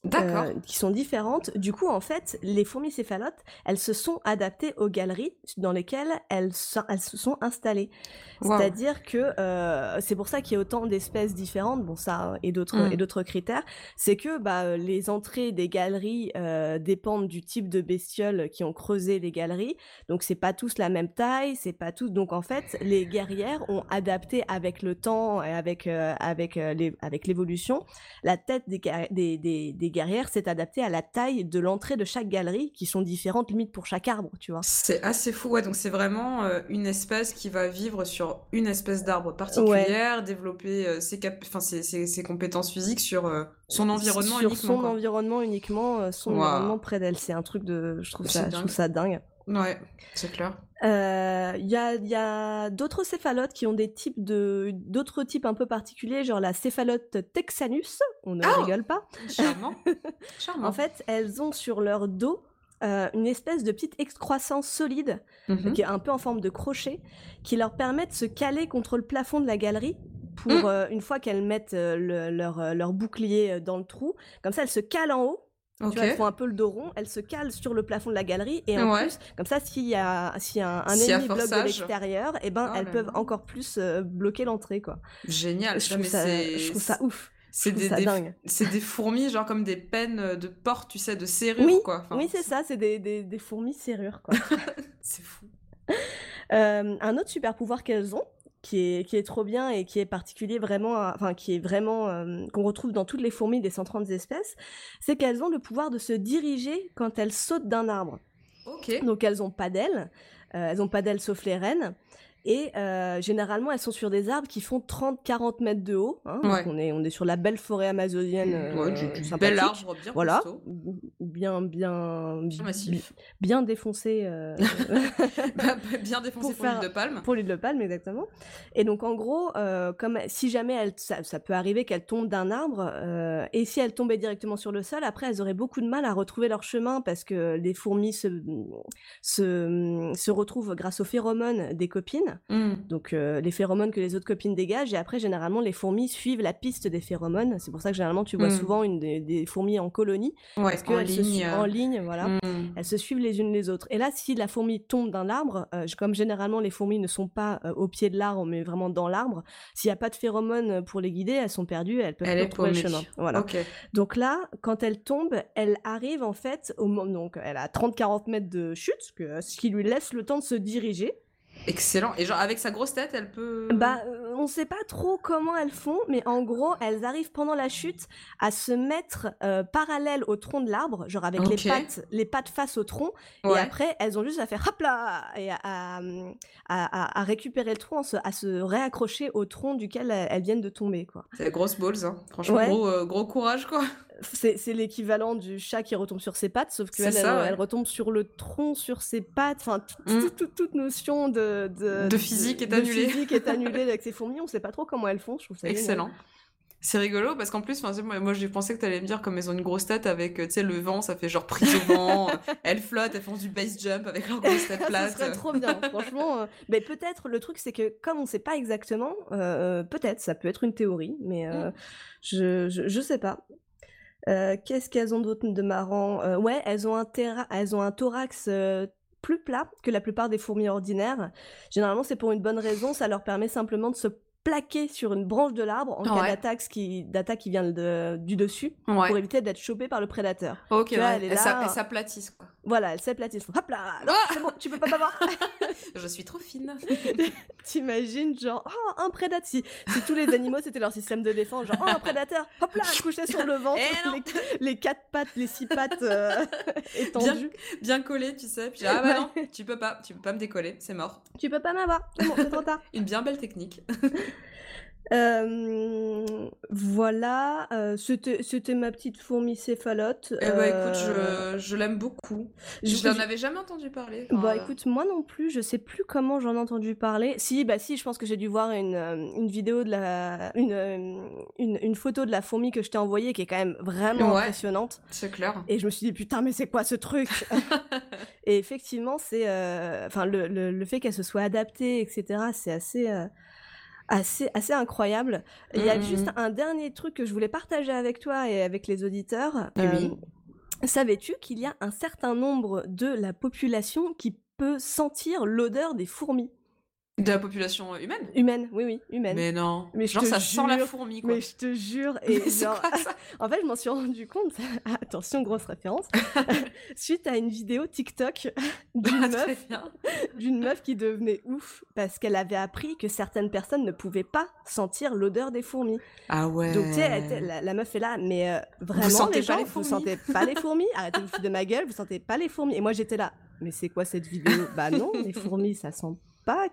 Euh, qui sont différentes. Du coup, en fait, les fourmis céphalotes, elles se sont adaptées aux galeries dans lesquelles elles, elles se sont installées. C'est-à-dire que euh, c'est pour ça qu'il y a autant d'espèces différentes, bon ça et d'autres mm. et d'autres critères. C'est que bah, les entrées des galeries euh, dépendent du type de bestioles qui ont creusé les galeries. Donc c'est pas tous la même taille, c'est pas tous. Donc en fait, les guerrières ont adapté avec le temps et avec avec les, avec l'évolution la tête des, des, des, des guerrières s'est adapté à la taille de l'entrée de chaque galerie, qui sont différentes limite pour chaque arbre, tu vois. C'est assez fou, ouais. Donc c'est vraiment euh, une espèce qui va vivre sur une espèce d'arbre particulière, développer euh, ses, enfin, ses, ses, compétences physiques sur euh, son environnement sur uniquement. son environnement uniquement, son environnement près d'elle. C'est un truc de, je trouve ça, je trouve ça dingue. Ouais, c'est clair. Il euh, y a, y a d'autres céphalotes qui ont des types de d'autres types un peu particuliers, genre la céphalote texanus. On ne oh rigole pas. Charmant. en fait, elles ont sur leur dos euh, une espèce de petite excroissance solide mhm. qui est un peu en forme de crochet, qui leur permet de se caler contre le plafond de la galerie pour mm. euh, une fois qu'elles mettent leur, leur bouclier dans le trou. Comme ça, elles se calent en haut tu vois, elles font un peu le dos rond, elles se calent sur le plafond de la galerie et en plus, comme ça, s'il y a, si un, un ennemi bloque de l'extérieur, et eh ben, oh elles peuvent encore plus euh, bloquer l'entrée, quoi. Génial. Je trouve, ça, je trouve ça ouf. C'est des, des fourmis, genre comme des peines de porte, tu sais, de serrure, oui, quoi. oui, c'est ça, c'est des, des, des, fourmis serrures, quoi. c'est fou. Euh, un autre super pouvoir qu'elles ont, qui est, qui est trop bien et qui est particulier vraiment, enfin qui est vraiment euh, qu'on retrouve dans toutes les fourmis des 130 espèces, c'est qu'elles ont le pouvoir de se diriger quand elles sautent d'un arbre. Ok. Donc elles ont pas d'ailes, euh, elles ont pas d'ailes sauf les reines. Et euh, généralement, elles sont sur des arbres qui font 30-40 mètres de haut. Hein. on, est, on est sur la belle forêt amazonienne. Euh, du, bel arbre bien voilà. Bien, bien, bien, bien défoncé. Euh, bien défoncé pour, l'huile de palme. Pour l'huile de palme, exactement. Et donc, en gros, euh, comme si jamais elle, ça, ça peut arriver qu'elle tombe d'un arbre, et si elle tombait directement sur le sol, après, elles auraient beaucoup de mal à retrouver leur chemin parce que les fourmis se, se, se retrouvent grâce aux phéromones des copines. Mmh. Donc euh, les phéromones que les autres copines dégagent et après généralement les fourmis suivent la piste des phéromones. C'est pour ça que généralement tu vois mmh. souvent une des, fourmis en colonie parce qu'elles se suivent en ligne, voilà. Mmh. Elles se suivent les unes les autres. Et là si la fourmi tombe d'un arbre, euh, comme généralement les fourmis ne sont pas euh, au pied de l'arbre mais vraiment dans l'arbre, s'il n'y a pas de phéromones pour les guider, elles sont perdues, elles peuvent pas trouver le chemin. Voilà. Donc là, quand elle tombe, elle arrive en fait au moment donc elle a 30-40 mètres de chute, ce qui lui laisse le temps de se diriger. Excellent. Et genre avec sa grosse tête, elle peut. Bah, euh, on sait pas trop comment elles font, mais en gros, elles arrivent pendant la chute à se mettre euh, parallèle au tronc de l'arbre, genre avec les pattes, les pattes face au tronc, et après elles ont juste à faire hop là et à, à, récupérer le tronc, à se, réaccrocher au tronc duquel elles, viennent de tomber, quoi. C'est grosse balls, hein. Franchement, gros, euh, gros courage, quoi c'est l'équivalent du chat qui retombe sur ses pattes, sauf qu'elle elle, retombe sur le tronc, sur ses pattes. Enfin, mm. toute notion de, de, physique est annulée. physique est annulée avec ces fourmis. On sait pas trop comment elles font. Je trouve ça excellent. C'est rigolo parce qu'en plus, moi, moi j'ai pensé que tu allais me dire comme elles ont une grosse tête avec, tu sais, le vent, ça fait genre prise au vent, elles flottent, elles font du base jump avec leur grosse tête plate. ça serait trop bien, franchement. Mais peut-être, le truc, c'est que comme on sait pas exactement, peut-être, ça peut être une théorie, mais mm. je, je, je, sais pas. Qu'est-ce qu'elles ont d'autre de marrant? Ouais, elles ont un, elles ont un thorax plus plat que la plupart des fourmis ordinaires. Généralement, c'est pour une bonne raison, ça leur permet simplement de se plaquer sur une branche de l'arbre en cas d'attaque qui, vient du dessus pour éviter d'être chopé par le prédateur. Ok, là, elle, s'aplatisse quoi. Voilà, elle s'aplatisse. Hop là, ah c'est bon, tu peux pas m'avoir. Je suis trop fine. T'imagines genre oh un prédateur si, si tous les animaux c'était leur système de défense genre oh un prédateur hop là couché sur le ventre eh les, quatre pattes les six pattes euh, étendues bien, collées tu sais puis ah bah non tu peux pas tu peux pas me décoller c'est mort. Tu peux pas m'avoir c'est bon c'est trop tard. Une bien belle technique. Euh, voilà, euh, c'était ma petite fourmi céphalote. Eh bah écoute, je, euh, je l'aime beaucoup. Je n'en avais jamais entendu parler. Bah écoute, moi non plus, je sais plus comment j'en ai entendu parler. Si, bah si, je pense que j'ai dû voir une, une vidéo de la. Une, une, une, photo de la fourmi que je t'ai envoyée qui est quand même vraiment impressionnante. C'est clair. Et je me suis dit, putain, mais c'est quoi ce truc? Et effectivement, c'est. Enfin, le, le, le, fait qu'elle se soit adaptée, etc., c'est assez assez, assez incroyable. Il y a juste mmh. un dernier truc que je voulais partager avec toi et avec les auditeurs. Oui. Euh, savais-tu qu'il y a un certain nombre de la population qui peut sentir l'odeur des fourmis? De la population humaine Humaine, oui, oui, humaine. Mais non. Mais genre, ça sent la fourmi, quoi. Mais je te jure. Et genre... en fait, je m'en suis rendu compte, attention, grosse référence, suite à une vidéo TikTok d'une ah, meuf, d'une meuf qui devenait ouf parce qu'elle avait appris que certaines personnes ne pouvaient pas sentir l'odeur des fourmis. Ah ouais. Donc, tu sais, la, meuf est là, mais euh, vraiment, les gens, vous sentez pas les fourmis Arrêtez de vous de ma gueule, vous sentez pas les fourmis. Et moi, j'étais là, mais c'est quoi cette vidéo? Bah non, les fourmis, ça sent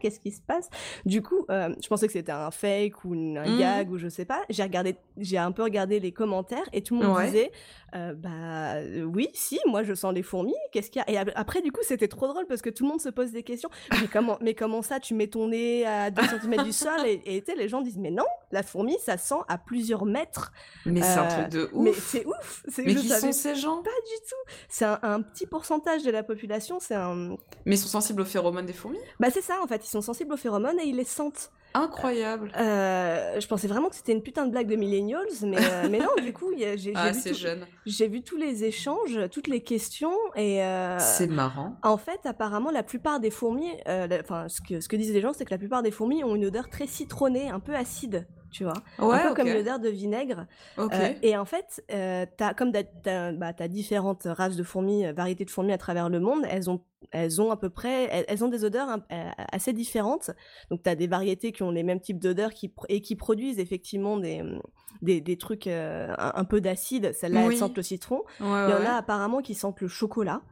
qu'est-ce qui se passe? Du coup, euh, je pensais que c'était un fake ou un mmh. gag ou je sais pas. J'ai regardé, j'ai un peu regardé les commentaires et tout le monde disait, euh, bah oui, si, moi je sens les fourmis. Qu'est-ce qu'il y a? Et après, du coup, c'était trop drôle parce que tout le monde se pose des questions. Mais comment, mais comment ça, tu mets ton nez à 2 cm du sol? Et, et les gens disent, mais non, la fourmi, ça sent à plusieurs mètres. Mais c'est un truc de euh, ouf. Mais c'est ouf. Mais qui sont ces gens? Pas du tout. C'est un, un, petit pourcentage de la population. C'est un. Mais ils sont sensibles aux phéromones des fourmis? Bah c'est ça en fait, ils sont sensibles aux phéromones et ils les sentent. Incroyable. Euh, je pensais vraiment que c'était une putain de blague de millennials, mais, euh, mais non, du coup, j'ai ah, vu, jeune. vu tous les échanges, toutes les questions, et... Euh, c'est marrant. En fait, apparemment, la plupart des fourmis, enfin, ce que, ce que disent les gens, c'est que la plupart des fourmis ont une odeur très citronnée, un peu acide tu vois. un peu comme l'odeur de vinaigre. et en fait, as, comme tu as, bah, différentes races de fourmis, variétés de fourmis à travers le monde, elles ont elles ont à peu près, elles, ont des odeurs euh, assez différentes. Donc, tu as des variétés qui ont les mêmes types d'odeurs qui, et qui produisent effectivement des, des, des trucs euh, un, peu d'acide. Celles-là, elles sentent le citron. Il y en a apparemment qui sentent le chocolat.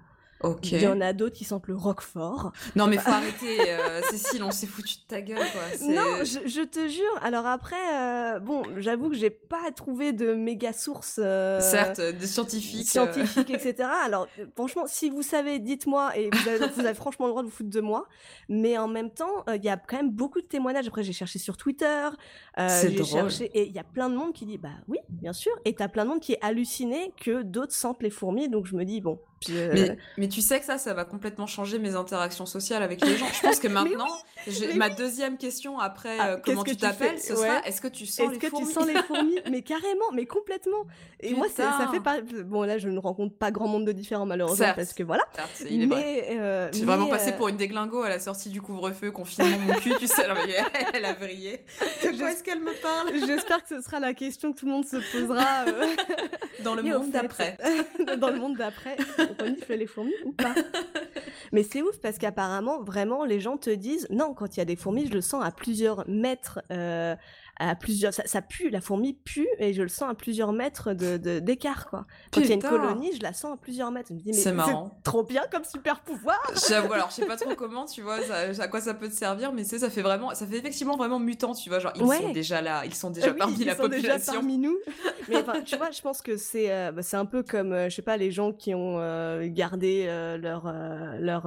Ok. Il y en a d'autres qui sentent le roquefort. Non, mais faut arrêter, euh, Cécile, on s'est foutu de ta gueule, quoi. Non, je, te jure. Alors après, euh, bon, j'avoue que j'ai pas trouvé de méga sources. Euh, Certes, de scientifiques. Scientifiques, etc. Alors, franchement, si vous savez, dites-moi, et vous avez, franchement le droit de vous foutre de moi. Mais en même temps, il y a quand même beaucoup de témoignages. Après, j'ai cherché sur Twitter. J'ai cherché, et il y a plein de monde qui dit, bah oui, bien sûr. Et t'as plein de monde qui est halluciné que d'autres sentent les fourmis. Donc je me dis, bon, euh, mais, tu sais que ça, ça va complètement changer mes interactions sociales avec les gens. Je pense que maintenant, ma deuxième question après ah, euh, comment tu t'appelles, ce sera est-ce que tu sens les que fourmis? tu sens les fourmis? Mais carrément, mais complètement. Et moi, ça, ça, fait pas. Bon, là, je ne rencontre pas grand monde de différents malheureusement parce que voilà. Certes, mais euh, j'ai vraiment passé pour une déglingo à la sortie du couvre-feu, confinement mon cul, tu sais. elle a brillé. Est-ce qu'elle me parle? J'espère que ce sera la question que tout le monde se posera dans le monde d'après. dans le monde d'après fait les fourmis ou pas? Mais c'est ouf parce qu'apparemment, vraiment, les gens te disent non, quand il y a des fourmis, je le sens à plusieurs mètres. Euh, à plusieurs, ça, pue, la fourmi pue et je le sens à plusieurs mètres de, d'écart quoi. Quand il y a une colonie, je la sens à plusieurs mètres. Je me dis mais c'est marrant, trop bien comme super pouvoir. J'avoue, alors je sais pas trop comment, tu vois, à quoi ça peut te servir, mais c'est ça fait vraiment, ça fait effectivement vraiment mutant, tu vois, genre ils sont déjà là, ils sont déjà parmi la population, déjà parmi nous. mais tu vois, je pense que c'est, euh, bah, c'est un peu comme, euh, je sais pas, les gens qui ont euh, gardé leur leur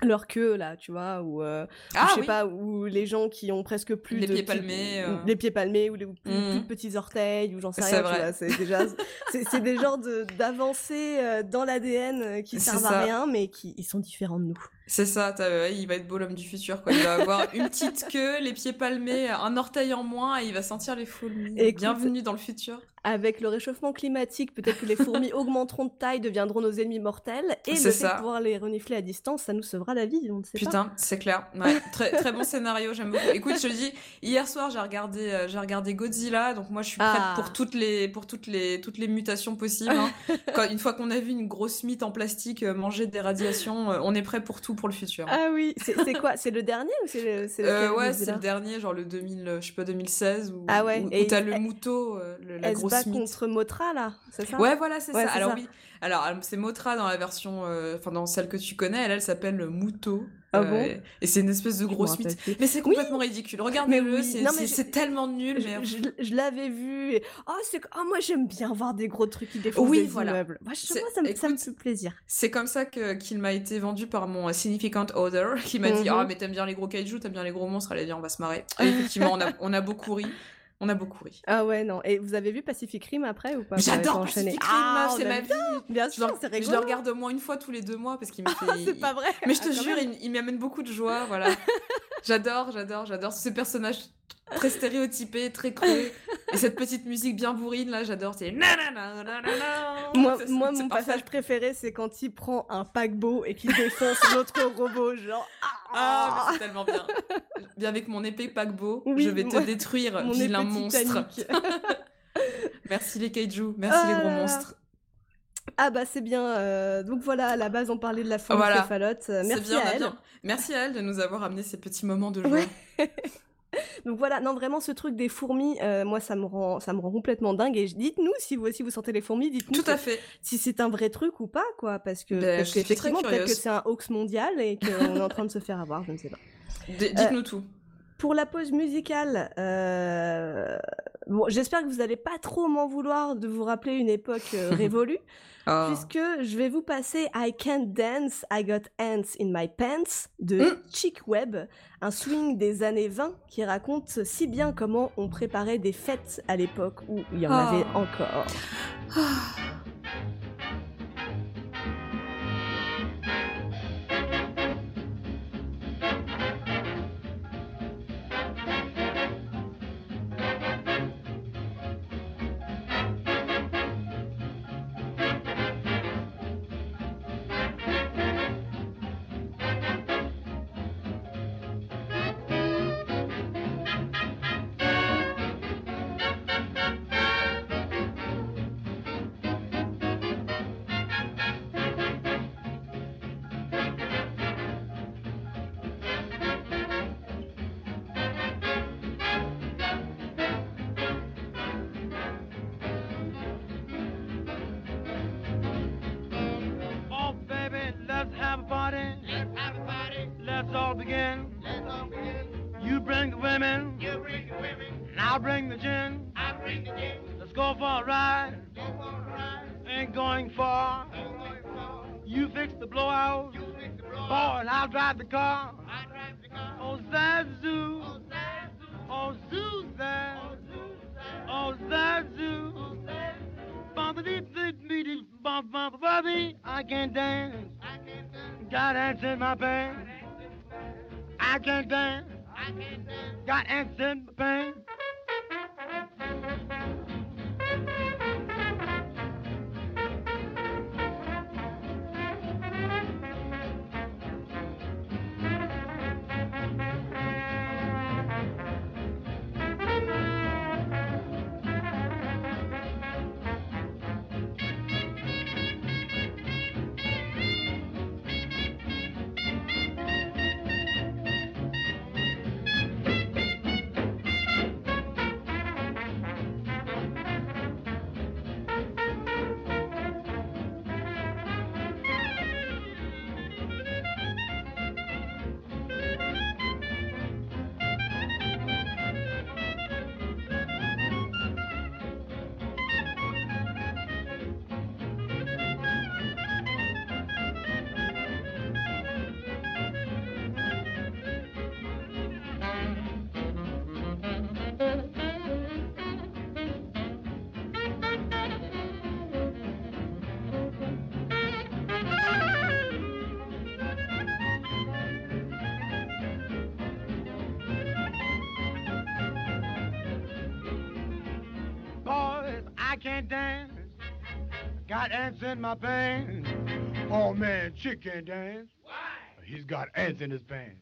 leur queue là tu vois ou euh, ah, je sais pas ou les gens qui ont presque plus les de pieds palmés euh. les pieds palmés ou les plus, de mmh. petits orteils ou j'en sais rien c'est déjà c'est des genres d'avancées euh, dans l'ADN qui servent à rien mais qui ils sont différents de nous c'est ça, il va être beau l'homme du futur. Quoi. Il va avoir une petite queue, les pieds palmés, un orteil en moins et il va sentir les fourmis. Et Bienvenue dans le futur. Avec le réchauffement climatique, peut-être que les fourmis augmenteront de taille, deviendront nos ennemis mortels. Et le fait de pouvoir les renifler à distance, ça nous sauvera la vie, on ne sait Putain, c'est clair. très, très bon scénario, j'aime beaucoup. Écoute, je te dis, hier soir, j'ai regardé, euh, j'ai regardé Godzilla, donc moi je suis prête ah. pour, toutes les, pour toutes, les, toutes les mutations possibles. Hein. Quand, une fois qu'on a vu une grosse mythe en plastique euh, manger des radiations, euh, on est prêt pour tout pour le futur. Ah oui, c'est quoi? C'est le dernier ou c'est le, euh, Ouais, c'est le dernier, genre le 2000, je sais pas, 2016 ou ah ouais. Où, t'as le mouton, euh, la grosse se bat contre Motra là, c'est ça? Ouais, voilà, c'est ça. Alors oui, alors c'est Motra dans la version, euh, enfin dans celle que tu connais, elle, elle s'appelle Mouto. Ah bon? et c'est une espèce de grosse mythe. Mais c'est complètement ridicule. Regardez-le, c'est tellement nul. Mais... Je, l'avais vu. Et... Oh, oh, moi j'aime bien voir des gros trucs qui défoncent oui, des voilà. immeubles. Moi, je, moi, ça, me, ça me fait plaisir. C'est comme ça qu'il m'a été vendu par mon significant other qui m'a dit Ah, oh, mais t'aimes bien les gros kaiju, t'aimes bien les gros monstres. Allez, viens, on va se marrer. Et effectivement, on a, on a beaucoup ri. On a beaucoup ri. Ah ouais, non. Et vous avez vu Pacific Rim après ou pas? J'adore Pacific Rim, ah, c'est ma vie. Bien sûr, c'est rigolo. Je le regarde au moins une fois tous les deux mois parce qu'il me fait. c'est pas vrai. Mais je te ah, jure, il, il m'amène beaucoup de joie, voilà. j'adore, j'adore, j'adore ce personnage très stéréotypé, très cru. Et cette petite musique bien bourrine, là, j'adore. C'est Moi, moi mon passage préféré, c'est quand il prend un paquebot et qu'il défonce l'autre robot, genre. Ah, c'est tellement bien. Viens avec mon épée paquebot, je vais te détruire, vilain monstre. merci les kaiju, merci les gros ah. monstres. Ah bah c'est bien. Euh, donc voilà, à la base on parlait de la fourmi voilà. Euh, merci à elle. Merci à elle de nous avoir amené ces petits moments de joie. Donc voilà, non vraiment ce truc des fourmis, euh, moi ça me rend ça me rend complètement dingue et dites-nous si vous aussi vous sentez les fourmis, dites-nous Tout à fait. si c'est un vrai truc ou pas quoi parce que ben, effectivement peut-être que c'est un hoax mondial et qu'on est en train de se faire avoir, je ne sais pas. Dites-nous euh, tout. Pour la pause musicale, euh, bon, j'espère que vous n'allez pas trop m'en vouloir de vous rappeler une époque révolue. Oh. Puisque je vais vous passer I Can't Dance, I Got Ants in My Pants de mm. Chick Webb, un swing des années 20 qui raconte si bien comment on préparait des fêtes à l'époque où il y en oh. avait encore. Ah. the blowouts. You fix the blowouts. Oh, and I'll drive the car. I drive the car. Oh, Zazu. Oh, Zazu. Oh, Zuzan. Oh, Zazu. Bumpity bumpy, bump bump Zazu. I can't dance. I can't dance. Got ants in my pants. I can't dance. I can't dance. Got ants in my pants. Can't dance. Got ants in my pants. Oh man, chick can't dance. Why? He's got ants in his pants.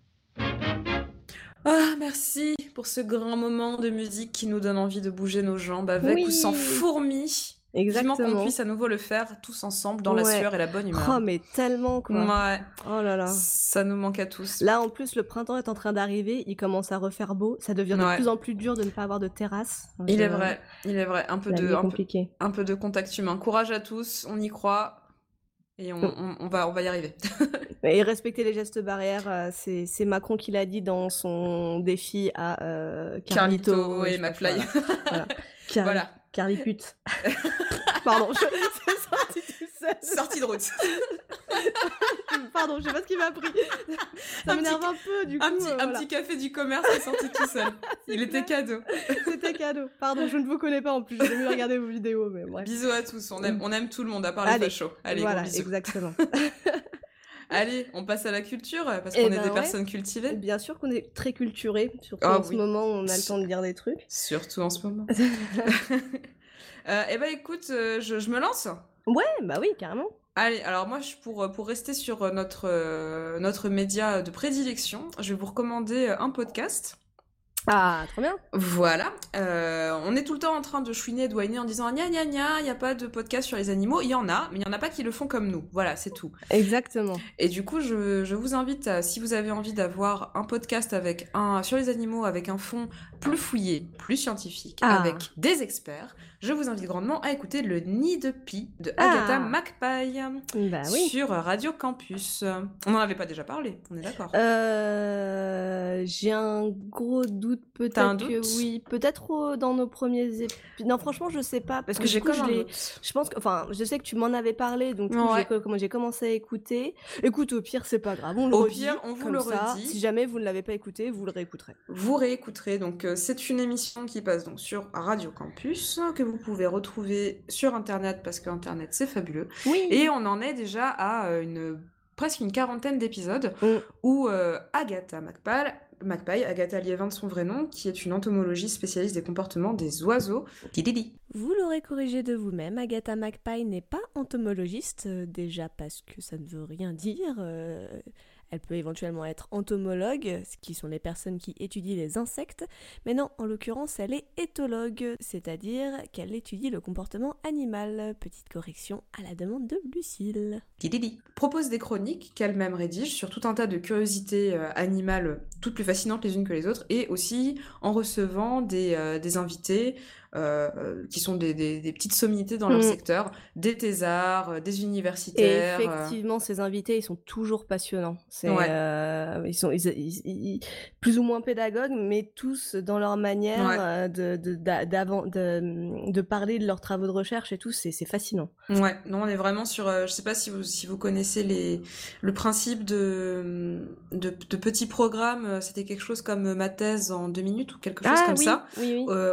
Ah, merci pour ce grand moment de musique qui nous donne envie de bouger nos jambes avec ou sans fourmis. Exactement. qu'on puisse à nouveau le faire tous ensemble dans la sueur et la bonne humeur. Oh, mais tellement quoi. Ouais. Oh là là. Ça nous manque à tous. Là, en plus, le printemps est en train d'arriver. Il commence à refaire beau. Ça devient de plus en plus dur de ne pas avoir de terrasse. il est euh, vrai. Il est vrai. Un peu de, un peu, un peu de contact humain. Courage à tous. On y croit. Et on, on, va, on va y arriver. et respecter les gestes barrières, euh, c'est Macron qui l'a dit dans son défi à euh, Carlito, et McFly. Voilà. voilà. Carly pute. Pardon, je... c'est sorti tout seul. Sorti de route. Pardon, je sais pas ce qui m'a pris. Ça m'énerve un peu, du coup. Un petit, un petit café du commerce est sorti tout seul. Il était cadeau. C'était cadeau. Pardon, je ne vous connais pas en plus. J'ai mieux regarder vos vidéos, mais bref. Bisous à tous. On aime, on aime tout le monde, à part les Allez, fachos. Allez, voilà, bisous. exactement. Allez, on passe à la culture parce qu'on eh est ben des personnes cultivées. Bien sûr qu'on est très culturés, surtout oh en ce moment on a le temps de dire des trucs. Surtout en ce moment. euh, eh ben écoute, euh, je, je, me lance Ouais, bah oui, carrément. Allez, alors moi, je, pour, pour rester sur notre, euh, notre média de prédilection, je vais vous recommander un podcast ah, trop bien. Voilà. Euh, on est tout le temps en train de chouiner, de whiner en disant gna gna gna, il n'y a pas de podcast sur les animaux. Il y en a, mais il n'y en a pas qui le font comme nous. Voilà, c'est tout. Exactement. Et du coup, je, je vous invite, à, si vous avez envie d'avoir un podcast avec un, sur les animaux avec un fond plus fouillé, plus scientifique, ah. avec des experts, je vous invite grandement à écouter le Nid de Pi de Agatha ah. bah oui. sur Radio Campus. On n'en avait pas déjà parlé, on est d'accord euh, J'ai un gros doute, peut-être que oui. Peut-être dans nos premiers épisodes. Non, franchement, je sais pas. Parce que, j'ai coup, je, je pense que. Enfin, je sais que tu m'en avais parlé, donc j'ai commencé à écouter. Écoute, au pire, c'est pas grave. On le au pire, on vous le ça. redit. Si jamais vous ne l'avez pas écouté, vous le réécouterez. Vous réécouterez. Donc, euh, c'est une émission qui passe donc sur Radio Campus, que vous pouvez retrouver sur Internet parce que Internet c'est fabuleux. Et on en est déjà à euh, une presque une quarantaine d'épisodes mm. où euh, Agatha McPail, Agatha Liévin de son vrai nom, qui est une entomologiste spécialiste des comportements des oiseaux. Vous l'aurez corrigé de vous-même, Agatha McPail n'est pas entomologiste, euh, déjà parce que ça ne veut rien dire. Elle peut éventuellement être entomologue, ce qui sont les personnes qui étudient les insectes, mais non, en l'occurrence, elle est éthologue, c'est-à-dire qu'elle étudie le comportement animal. Petite correction à la demande de Lucille. Didi propose des chroniques qu'elle-même rédige sur tout un tas de curiosités euh, animales toutes plus fascinantes les unes que les autres, et aussi en recevant des, euh, des invités euh, qui sont des, des, petites sommités dans leur mm. secteur, des thésards, euh, des universitaires. Et euh. effectivement, ces invités, ils sont toujours passionnants. C'est, ils sont ils, plus ou moins pédagogues, mais tous dans leur manière de, de, de, de, parler de leurs travaux de recherche et tout, c'est, fascinant. Ouais, non, on est vraiment sur. je sais pas si vous, si vous connaissez les, le principe de, de, petits programmes. C'était quelque chose comme ma thèse en deux minutes ou quelque chose ah comme ça,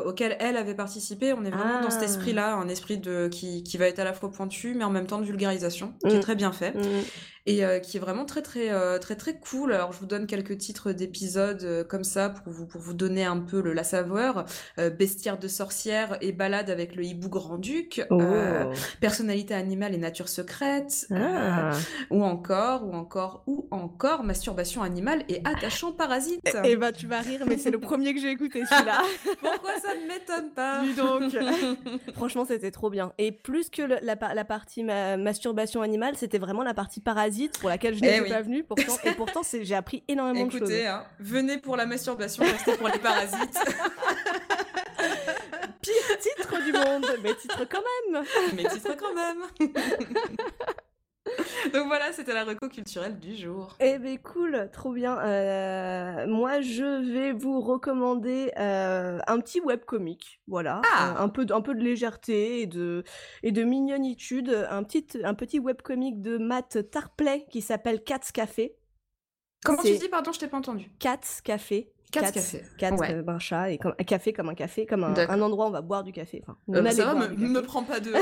auquel elle avait participé on est vraiment dans cet ah. esprit-là, un esprit de qui, qui, va être à la fois pointu, mais en même temps de vulgarisation, qui est mm. très bien fait. Mm et euh, qui est vraiment très très euh, très très cool. Alors je vous donne quelques titres d'épisodes euh, comme ça pour vous pour vous donner un peu le, la saveur. Bestiaire de sorcière et balade avec le hibou grand duc. Oh. personnalité animale et nature secrète. Ah. ou encore ou encore ou encore masturbation animale et attachant parasite. Eh, eh bah tu vas rire, mais c'est le premier que j'ai écouté celui-là. Pourquoi ça ne m'étonne pas Dis donc. Franchement c'était trop bien. Et plus que la, la, partie masturbation animale, c'était vraiment la partie parasite pour laquelle je n'étais eh pas venue. Pourtant, et pourtant, j'ai appris énormément de choses. Hein, venez pour la masturbation, restez pour les parasites. Pire titre du monde, mais titre quand même. Mais titre quand même. Donc voilà, c'était la reco culturelle du jour. Eh ben cool, trop bien. Euh, moi, je vais vous recommander euh, un petit webcomic, voilà, ah. un, peu, un peu de légèreté et de et de mignonitude, un petit un petit webcomic de Matt Tarplay qui s'appelle Cats Café. Comment tu dis pardon, je t'ai pas entendu. Cats Café. Cats, café. Cats, euh, un chat, et comme, un café comme un café, comme un, endroit où on va boire du café. Enfin, ça va, me, me prends pas de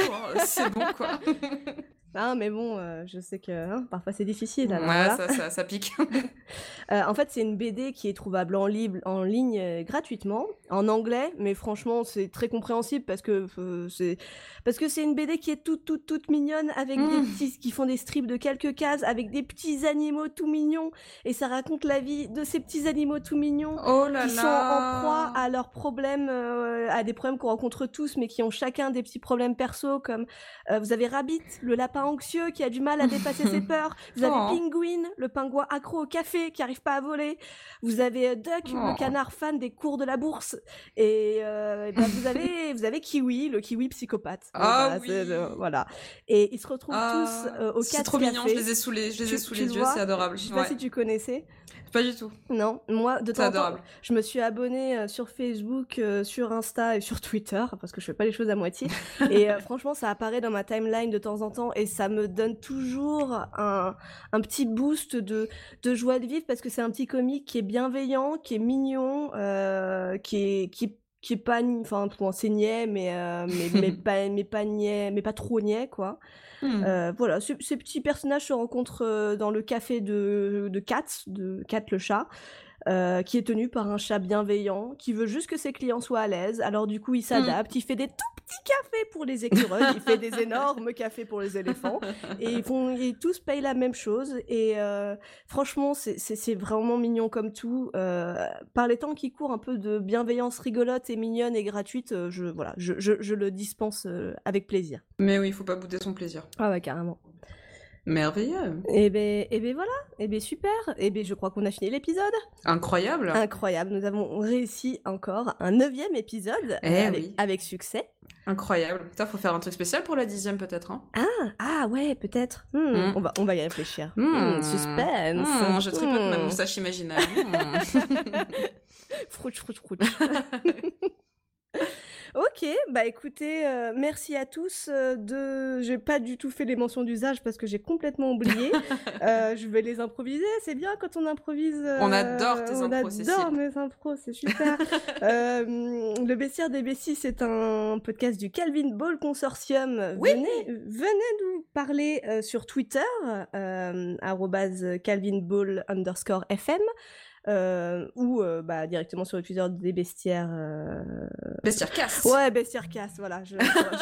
c'est bon quoi. Ah, mais bon, euh, je sais que hein, parfois c'est difficile. ouais, ça, pique. Euh, en fait, c'est une BD qui est trouvable en, libre, en ligne euh, gratuitement, en anglais, mais franchement, c'est très compréhensible parce que c'est parce que c'est une BD qui est toute, toute, toute mignonne avec des mmh. petits qui font des strips de quelques cases, avec des petits animaux tout mignons, et ça raconte la vie de ces petits animaux tout mignons oh qui sont en proie à leurs problèmes, à des problèmes qu'on rencontre tous, mais qui ont chacun des petits problèmes perso, comme vous avez Rabbit, le lapin anxieux qui a du mal à dépasser ses peurs. Vous avez oh. Penguin, le pingouin accro au café qui arrive pas à voler. Vous avez euh, Duck, le oh. canard fan des cours de la bourse. Et, euh, ben, vous avez vous avez Kiwi, le kiwi psychopathe. Ah voilà, Et ils se retrouvent ah, tous euh, au C'est trop mignon, je les ai sous les, je les ai yeux, c'est adorable. Je sais pas si tu connaissais. Pas du tout. Non, moi, de temps en temps, je me suis abonnée euh, sur Facebook, euh, sur Insta et sur Twitter, parce que je fais pas les choses à moitié. et euh, franchement, ça apparaît dans ma timeline de temps en temps et ça me donne toujours un, un petit boost de, de joie de vivre parce que c'est un petit comique qui est bienveillant, qui est mignon, qui est, qui qui est pas enfin pour enseigner mais mais mais pas mais pas niais, mais pas trop niais quoi Hmm. Euh, voilà, ces, petits personnages se rencontrent euh, dans le café de, de Kat, de Kat le chat, euh, qui est tenu par un chat bienveillant, qui veut juste que ses clients soient à l'aise. Alors du coup, il s'adapte, il fait des tout petits cafés pour les écureuils, il fait des énormes cafés pour les éléphants, et ils font, ils tous payent la même chose. Et euh, franchement, c'est vraiment mignon comme tout. Euh, par les temps qui courent, un peu de bienveillance rigolote et mignonne et gratuite, je voilà, je, je, je le dispense avec plaisir. Mais oui, il faut pas bouder son plaisir. Ah ouais, carrément. Merveilleux. Et eh ben, eh ben voilà. Et eh ben super. Et ben je crois qu'on a fini l'épisode. Incroyable. Incroyable. Nous avons réussi encore un neuvième épisode avec, succès. Incroyable. Putain, faut faire un truc spécial pour la dixième peut-être. Hein. ah, ah ouais, peut-être. Hmm, hmm. On, va, on va y réfléchir. Hmm, suspense. je tripote ma moustache imaginaire. frouch, frouch, frouch. Ok, bah écoutez, euh, merci à tous. Euh, de, j'ai pas du tout fait les mentions d'usage parce que j'ai complètement oublié. Euh, je vais les improviser. C'est bien quand on improvise. on adore tes impros. On adore mes impros, c'est super. le baissière des Bessies, c'est un podcast du Calvin Ball Consortium. Venez, venez nous parler sur Twitter, Calvin Ball underscore FM. Euh, ou euh, bah, directement sur le Twitter des bestiaires. Euh... Bestiaire casse Ouais, bestiaire casse, voilà. Je,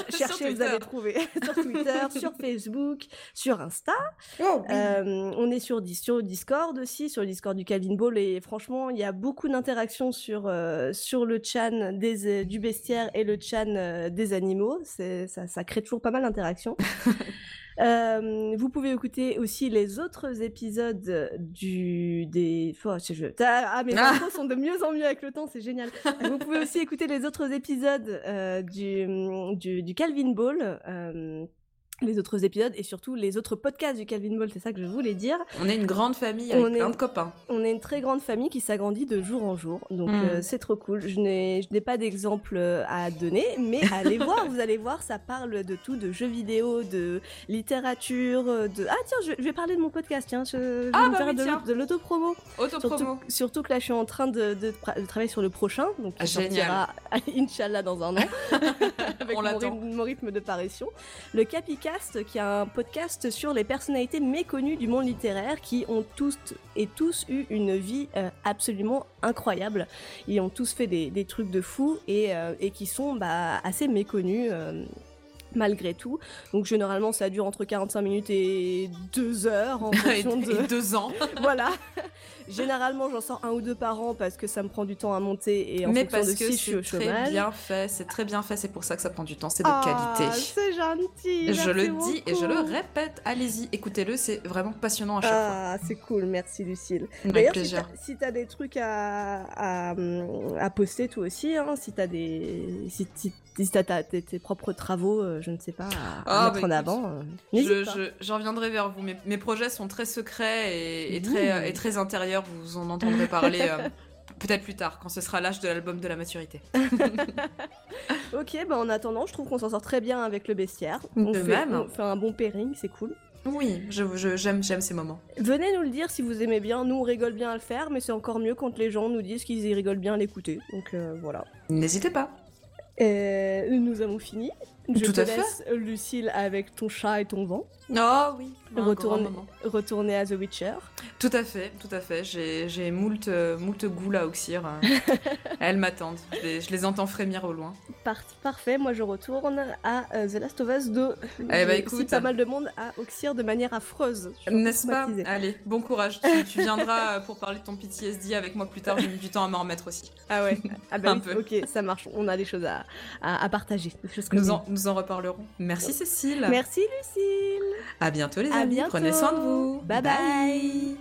je cherchais, vous avez trouvé. sur Twitter, sur Facebook, sur Insta. Oh, euh, on est sur, sur Discord aussi, sur le Discord du Calvin Ball. Et franchement, il y a beaucoup d'interactions sur, sur le chan des, du bestiaire et le chan des animaux. Ça, ça crée toujours pas mal d'interactions. Euh, vous pouvez écouter aussi les autres épisodes du des. Oh, ah, mes ah. sont de mieux en mieux avec le temps, c'est génial. vous pouvez aussi écouter les autres épisodes euh, du, du, du Calvin Ball. Euh, les autres épisodes et surtout les autres podcasts du Calvin Ball, c'est ça que je voulais dire. On est une grande famille avec on plein de copains. On est une très grande famille qui s'agrandit de jour en jour, donc mm. euh, c'est trop cool. Je n'ai pas d'exemple euh, à donner, mais allez voir, vous allez voir, ça parle de tout, de jeux vidéo, de littérature, de... Ah tiens, je, vais parler de mon podcast, tiens, je, vais ah, bah faire de, l'autopromo. Surtout, surtout, que là je suis en train de, de, travailler sur le prochain, donc ah, sortira, Inch'Allah dans un an, avec mon, mon, rythme de parution. Le Qui est un podcast sur les personnalités méconnues du monde littéraire qui ont tous et tous eu une vie euh, absolument incroyable. Ils ont tous fait des, trucs de fou et, euh, qui sont bah, assez méconnus. Euh, malgré tout. Donc généralement ça dure entre 45 minutes et 2 heures en fonction de... Et 2 ans. voilà. Généralement, j'en sors un ou deux par an parce que ça me prend du temps à monter et en Mais fonction de si je suis au chômage. C'est très bien fait, c'est très bien fait, c'est pour ça que ça prend du temps, c'est de ah, qualité. C'est gentil. Je le dis et je le répète, allez-y, écoutez-le, c'est vraiment passionnant à chaque fois. Ah, c'est cool, merci Lucille. Plaisir. Si t'as des trucs à, à, à, poster toi aussi, hein, si t'as des, si, si t'as tes, tes, propres travaux, euh, je ne sais pas, à, ah, mettre bah en avant, euh, j'en viendrai vers vous. Mes, mes, projets sont très secrets et, et très, et très intérieurs. Vous en entendrez parler euh, peut-être plus tard, quand ce sera l'âge de l'album de la maturité. ok, bah en attendant, je trouve qu'on s'en sort très bien avec le bestiaire. On de fait, même. On fait un bon pairing, c'est cool. Oui, j'aime je, j'aime ces moments. Venez nous le dire si vous aimez bien. Nous, on rigole bien à le faire, mais c'est encore mieux quand les gens nous disent qu'ils rigolent bien à l'écouter. Donc voilà. N'hésitez pas. Euh, nous avons fini. Je te laisse, Lucille, avec ton chat et ton vent. Oh oui. Retourne, retourner à The Witcher. Tout à fait, tout à fait. J'ai moult, euh, moult goût à Oxyr. Hein. Elles m'attendent. Je, les entends frémir au loin. parfait. Moi, je retourne à euh, The Last of Us 2. Eh bah, écoute. pas mal de monde à Oxyr de manière affreuse. N'est-ce pas Allez, bon courage. Tu, viendras pour parler de ton PTSD avec moi plus tard. J'ai mis du temps à m'en remettre aussi. Ah ouais. Ah bah Un peu. Ok, ça marche. On a des choses à, à, partager. nous, en, nous en reparlerons. Merci Cécile. Merci Lucille. À bientôt les amis. Prenez soin de vous. bye. bye.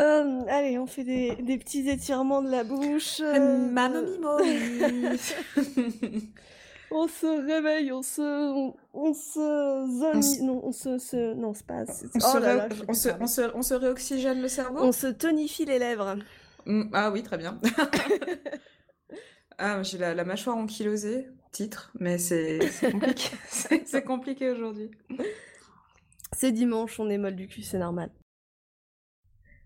Euh, allez, on fait des, des, petits étirements de la bouche. Euh... on se réveille, on se, on, on se, non, on se, non, c'est pas. On, oh là là, on, se, on, se, on se réoxygène le cerveau. On se tonifie les lèvres. Mm, ah oui, très bien. ah, j'ai la, la, mâchoire ankylosée, titre, mais c'est compliqué. c'est compliqué aujourd'hui. C'est dimanche, on est molle du cul, c'est normal.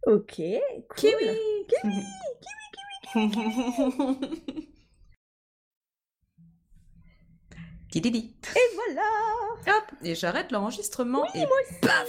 Ok, cool. Kiwi, kiwi, kiwi, kiwi. Et voilà Hop Et j'arrête l'enregistrement et paf